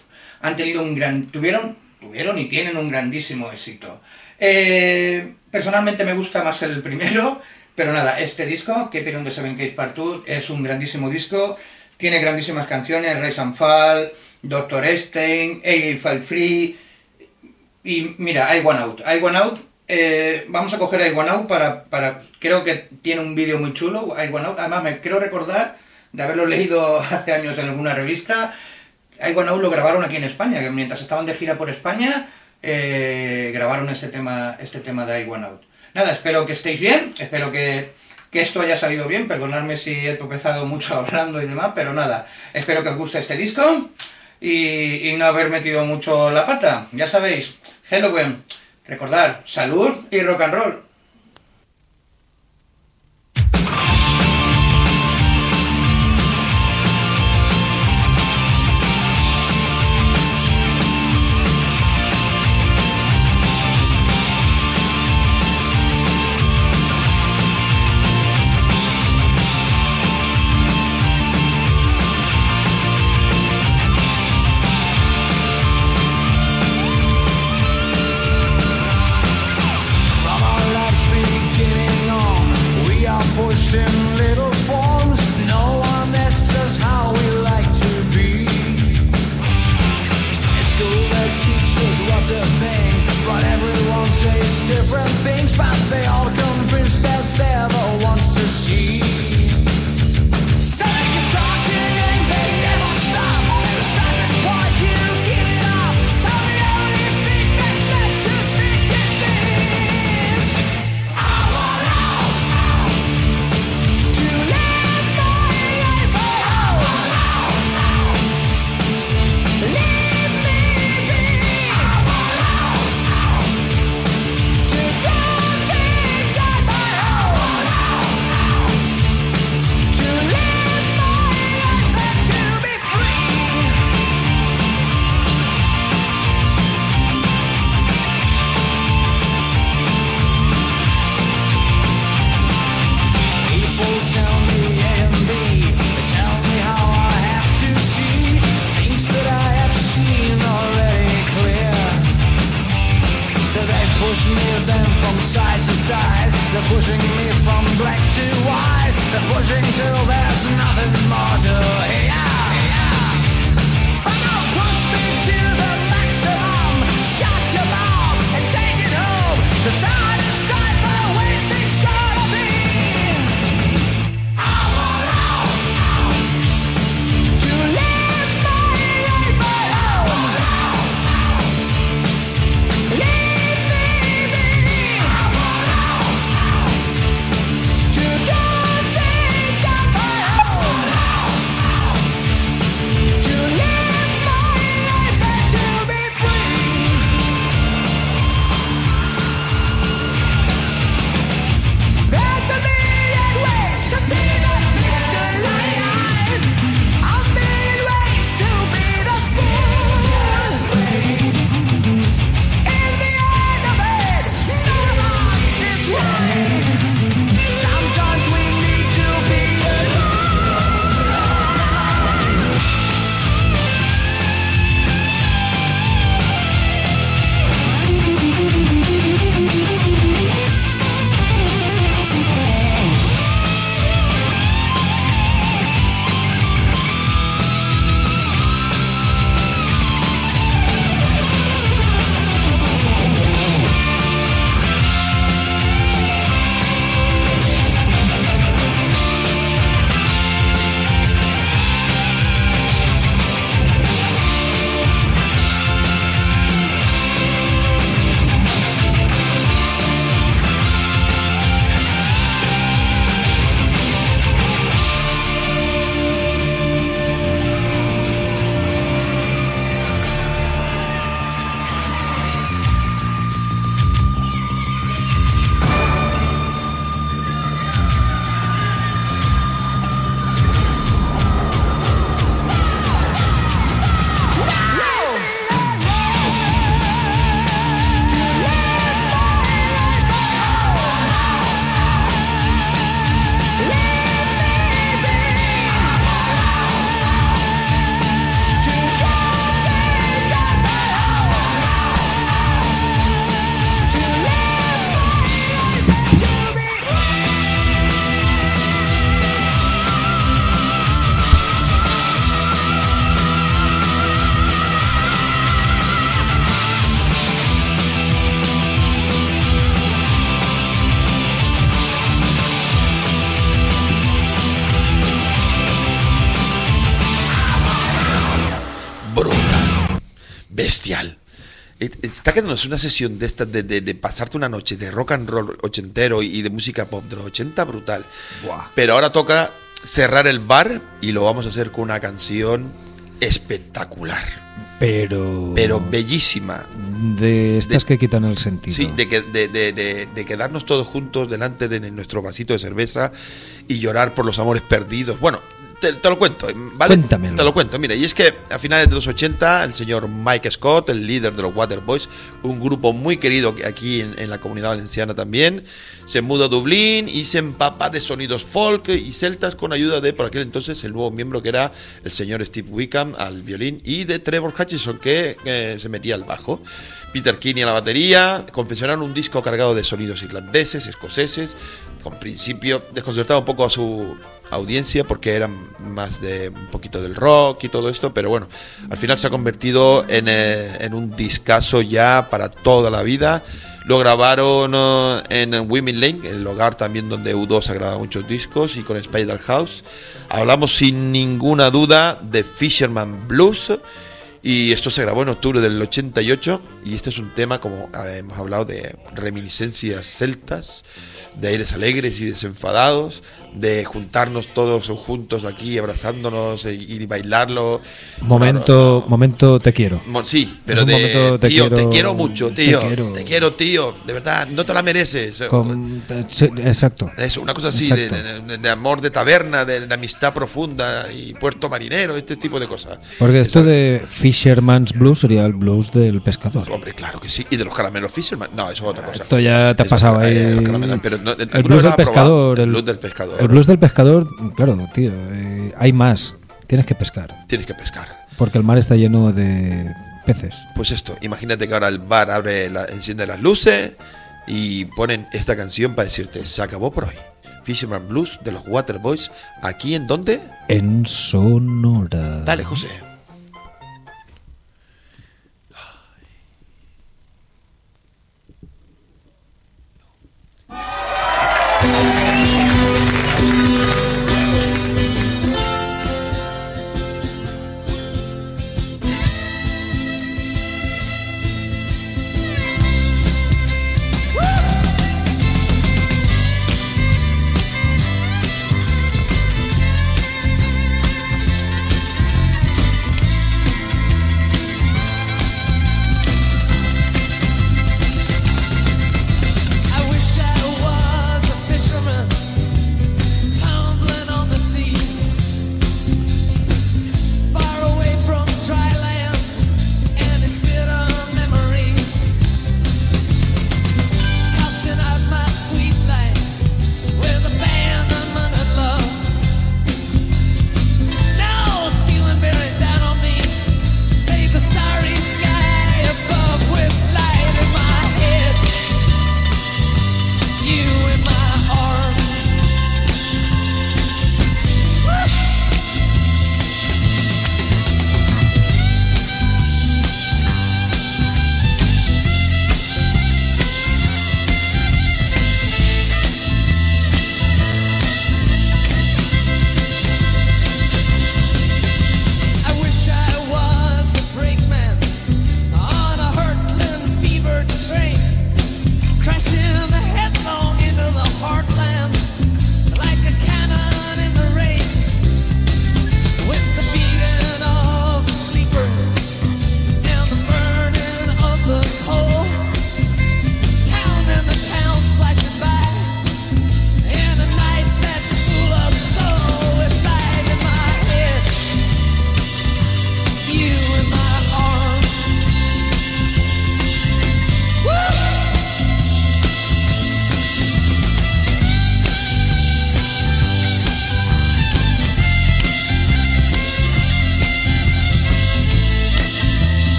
han tenido un gran, tuvieron, tuvieron y tienen un grandísimo éxito. Eh, personalmente me gusta más el primero, pero nada, este disco, Keeper on the Seven Case Part 2, es un grandísimo disco, tiene grandísimas canciones, Rise and Fall, Doctor Einstein, A Fall Free, y mira, I One Out. I One Out, eh, vamos a coger I One Out para, para, creo que tiene un vídeo muy chulo, I One Out, además me creo recordar de haberlo leído *laughs* hace años en alguna revista, I One Out lo grabaron aquí en España, que mientras estaban de gira por España, eh, grabaron este tema, este tema de I One Out. Nada, espero que estéis bien, espero que, que esto haya salido bien, perdonadme si he tropezado mucho *laughs* hablando y demás, pero nada, espero que os guste este disco y, no haber metido mucho la pata, ya sabéis, Halloween, recordad, salud y rock and roll. Está quedándonos una sesión de esta de, de- de pasarte una noche de rock and roll ochentero y de música pop de los 80 brutal. Pero ahora toca cerrar el bar y lo vamos a hacer con una canción espectacular, Pero. pero bellísima. De estas que quitan el sentido. Sí, de, que, de, de- de- de quedarnos todos juntos delante de nuestro vasito de cerveza y llorar por los amores perdidos. Bueno, te, te lo cuento, ¿vale? Cuéntamelo. Te lo cuento, mira, y es que a finales de los 80 el señor Mike Scott, el líder de los Waterboys, un grupo muy querido que aquí en, en la comunidad valenciana también, se muda a Dublín y se empapa de sonidos folk y celtas con ayuda de, por aquel entonces, el nuevo miembro que era el señor Steve Wickham al violín y de Trevor Hutchison que eh, se metía al bajo. Peter Kinney a la batería, confeccionaron un disco cargado de sonidos irlandeses, escoceses, con principio desconcertaba un poco a su audiencia porque eran más de un poquito del rock y todo esto, pero bueno, al final se ha convertido en, eh, en un discazo ya para toda la vida. Lo grabaron eh, en Women Lane, el lugar también donde U2 ha grabado muchos discos, y con Spider House. Hablamos sin ninguna duda de Fisherman Blues. Y esto se grabó en octubre del 88 y este es un tema, como eh, hemos hablado, de reminiscencias celtas, de aires alegres y desenfadados, de juntarnos todos juntos aquí, abrazándonos e- y, bailarlo. Momento, momento te quiero. Sí, pero Es de te tío, te quiero- quiero mucho, te tío. quiero. Te quiero, tío. De verdad, no te la mereces. Con- sí, exacto. Eso, una cosa así, de, de- de amor de taberna, de, de amistad profunda y puerto marinero, este tipo de cosas. Porque esto de Fisherman's Blues sería el blues del pescador. Hombre, claro que sí. Y de los caramelos Fisherman. No, eso es otra cosa. Esto ya te ha pasado ahí. pero no- el blues del pescador. El blues del pescador. El blues del pescador, claro, tío. eh, hay más. Tienes que pescar. Tienes que pescar. Porque el mar está lleno de peces. Pues esto, imagínate que ahora el bar abre, la, enciende las luces y ponen esta canción para decirte, se acabó por hoy. Fisherman Blues de los Waterboys. ¿Aquí en dónde? En Sonora. Dale, José.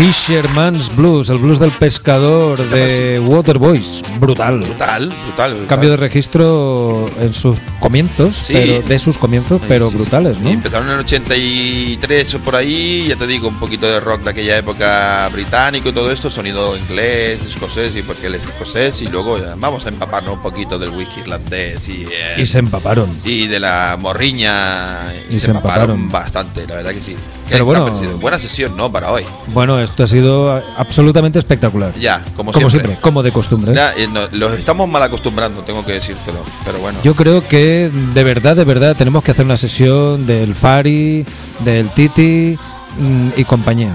Fisherman's Blues, el blues del pescador de Waterboys. Brutal. Brutal, brutal. brutal. Cambio de registro en sus comienzos, Sí. pero de sus comienzos, pero brutales, ¿no? empezaron en el 83 o por ahí, ya te digo, un poquito de rock de aquella época británico y todo esto, sonido inglés, escocés y porque él es escocés y luego ya vamos a empaparnos un poquito del whisky irlandés y, eh, Y se empaparon. y de la morriña Y se empaparon. bastante, la verdad que sí. Pero ¿Qué te ha bueno- buena sesión, ¿no? Para hoy. Bueno, esto ha sido absolutamente espectacular. Ya, como, Como siempre. siempre, como de costumbre. Ya, no, los estamos mal acostumbrando, tengo que decírtelo, pero bueno. Yo creo que de verdad, de verdad, tenemos que hacer una sesión del Fari, del Titi mm, y compañía.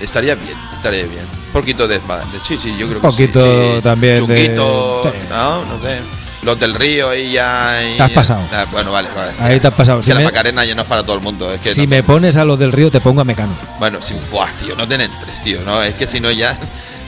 Estaría bien, estaría bien. Un poquito de Sí, sí, yo creo Un que poquito sí, sí. también de- Chunguito. ¿no? No sé. Los del río ahí ya. y- Te has pasado. Ah, bueno, vale, vale. Ahí te has pasado. Si Si la Macarena ya no es para todo el mundo. Es que si no- me pones a lo del río, te pongo a Mecano. Bueno, si, buah, tío, no te entres, tío. No, es que si no ya.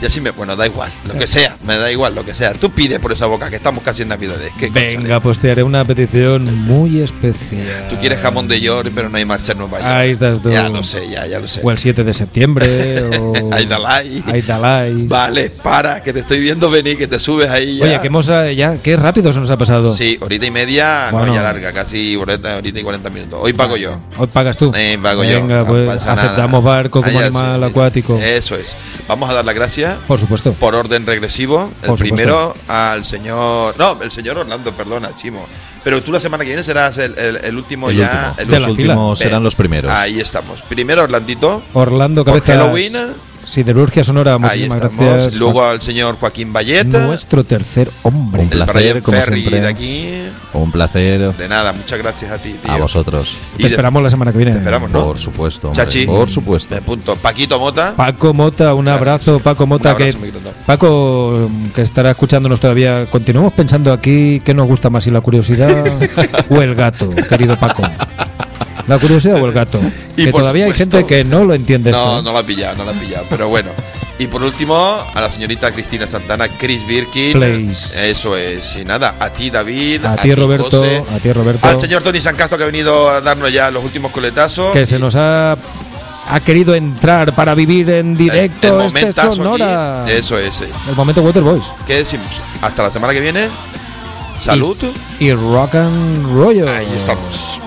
Ya sí me. Bueno, da igual. Lo que sea, me da igual, lo que sea. Tú pides por esa boca, que estamos casi en Navidad. Es que, Venga, pues te haré una petición muy especial. Tú quieres jamón de york, pero no hay marcha en Nueva York. Ahí estás tú. Ya lo sé, ya, ya lo sé. O el 7 de septiembre. o. *laughs* Aidalay. Aidalay. Vale, para, que te estoy viendo venir, que te subes ahí ya. Oye, que hemos eh, ya, qué rápido se nos ha pasado. Sí, horita y media, Bueno. no, ya larga, casi horita, horita y 40 minutos. Hoy pago yo. Hoy pagas tú. Eh, pago yo. Venga, no pues nada. aceptamos barco como ya, animal sí. acuático. Eso es. Vamos a dar las gracias Por supuesto. por orden regresivo. El Por primero al señor. No, el señor Orlando, perdona, Chimo. Pero tú la semana que viene serás el, el- el último El ya. último. el Los últimos serán los primeros. Ahí estamos. Primero Orlandito. Orlando Por Cabezas. Halloween. Siderurgia Sonora, muchísimas gracias. Luego al señor Joaquín Valleta. Nuestro tercer hombre. Un el placer, Brian como Ferry siempre. de aquí. Un placer De nada, muchas gracias a ti, tío. a vosotros. Y Te de- esperamos la semana que viene. Te esperamos, ¿no? Por supuesto. hombre, Chachi. Por supuesto. De punto. Paquito Mota. Paco Mota, un abrazo, Paco Mota, Un abrazo, que. Paco mm, que estará escuchándonos todavía. Continuamos pensando aquí qué nos gusta más, si la curiosidad *laughs* o el gato, querido Paco. La curiosidad o el gato. *laughs* Y que todavía hay supuesto- gente que no lo entiende No, esto. no la ha pillado, no la ha pillado, pero bueno. Y por último, a la señorita Cristina Santana, Chris Birkin. Place. Eso es. Y nada, a ti David, A ti Roberto, José, a ti Roberto, al señor Tony Sancasto que ha venido a darnos ya los últimos coletazos. que se nos ha ha querido entrar para vivir en directo el este momentazo Sonora. aquí. Eso es. El momento Waterboys. ¿Qué decimos? Hasta la semana que viene. Salud. Y, y rock and roll. Ahí estamos.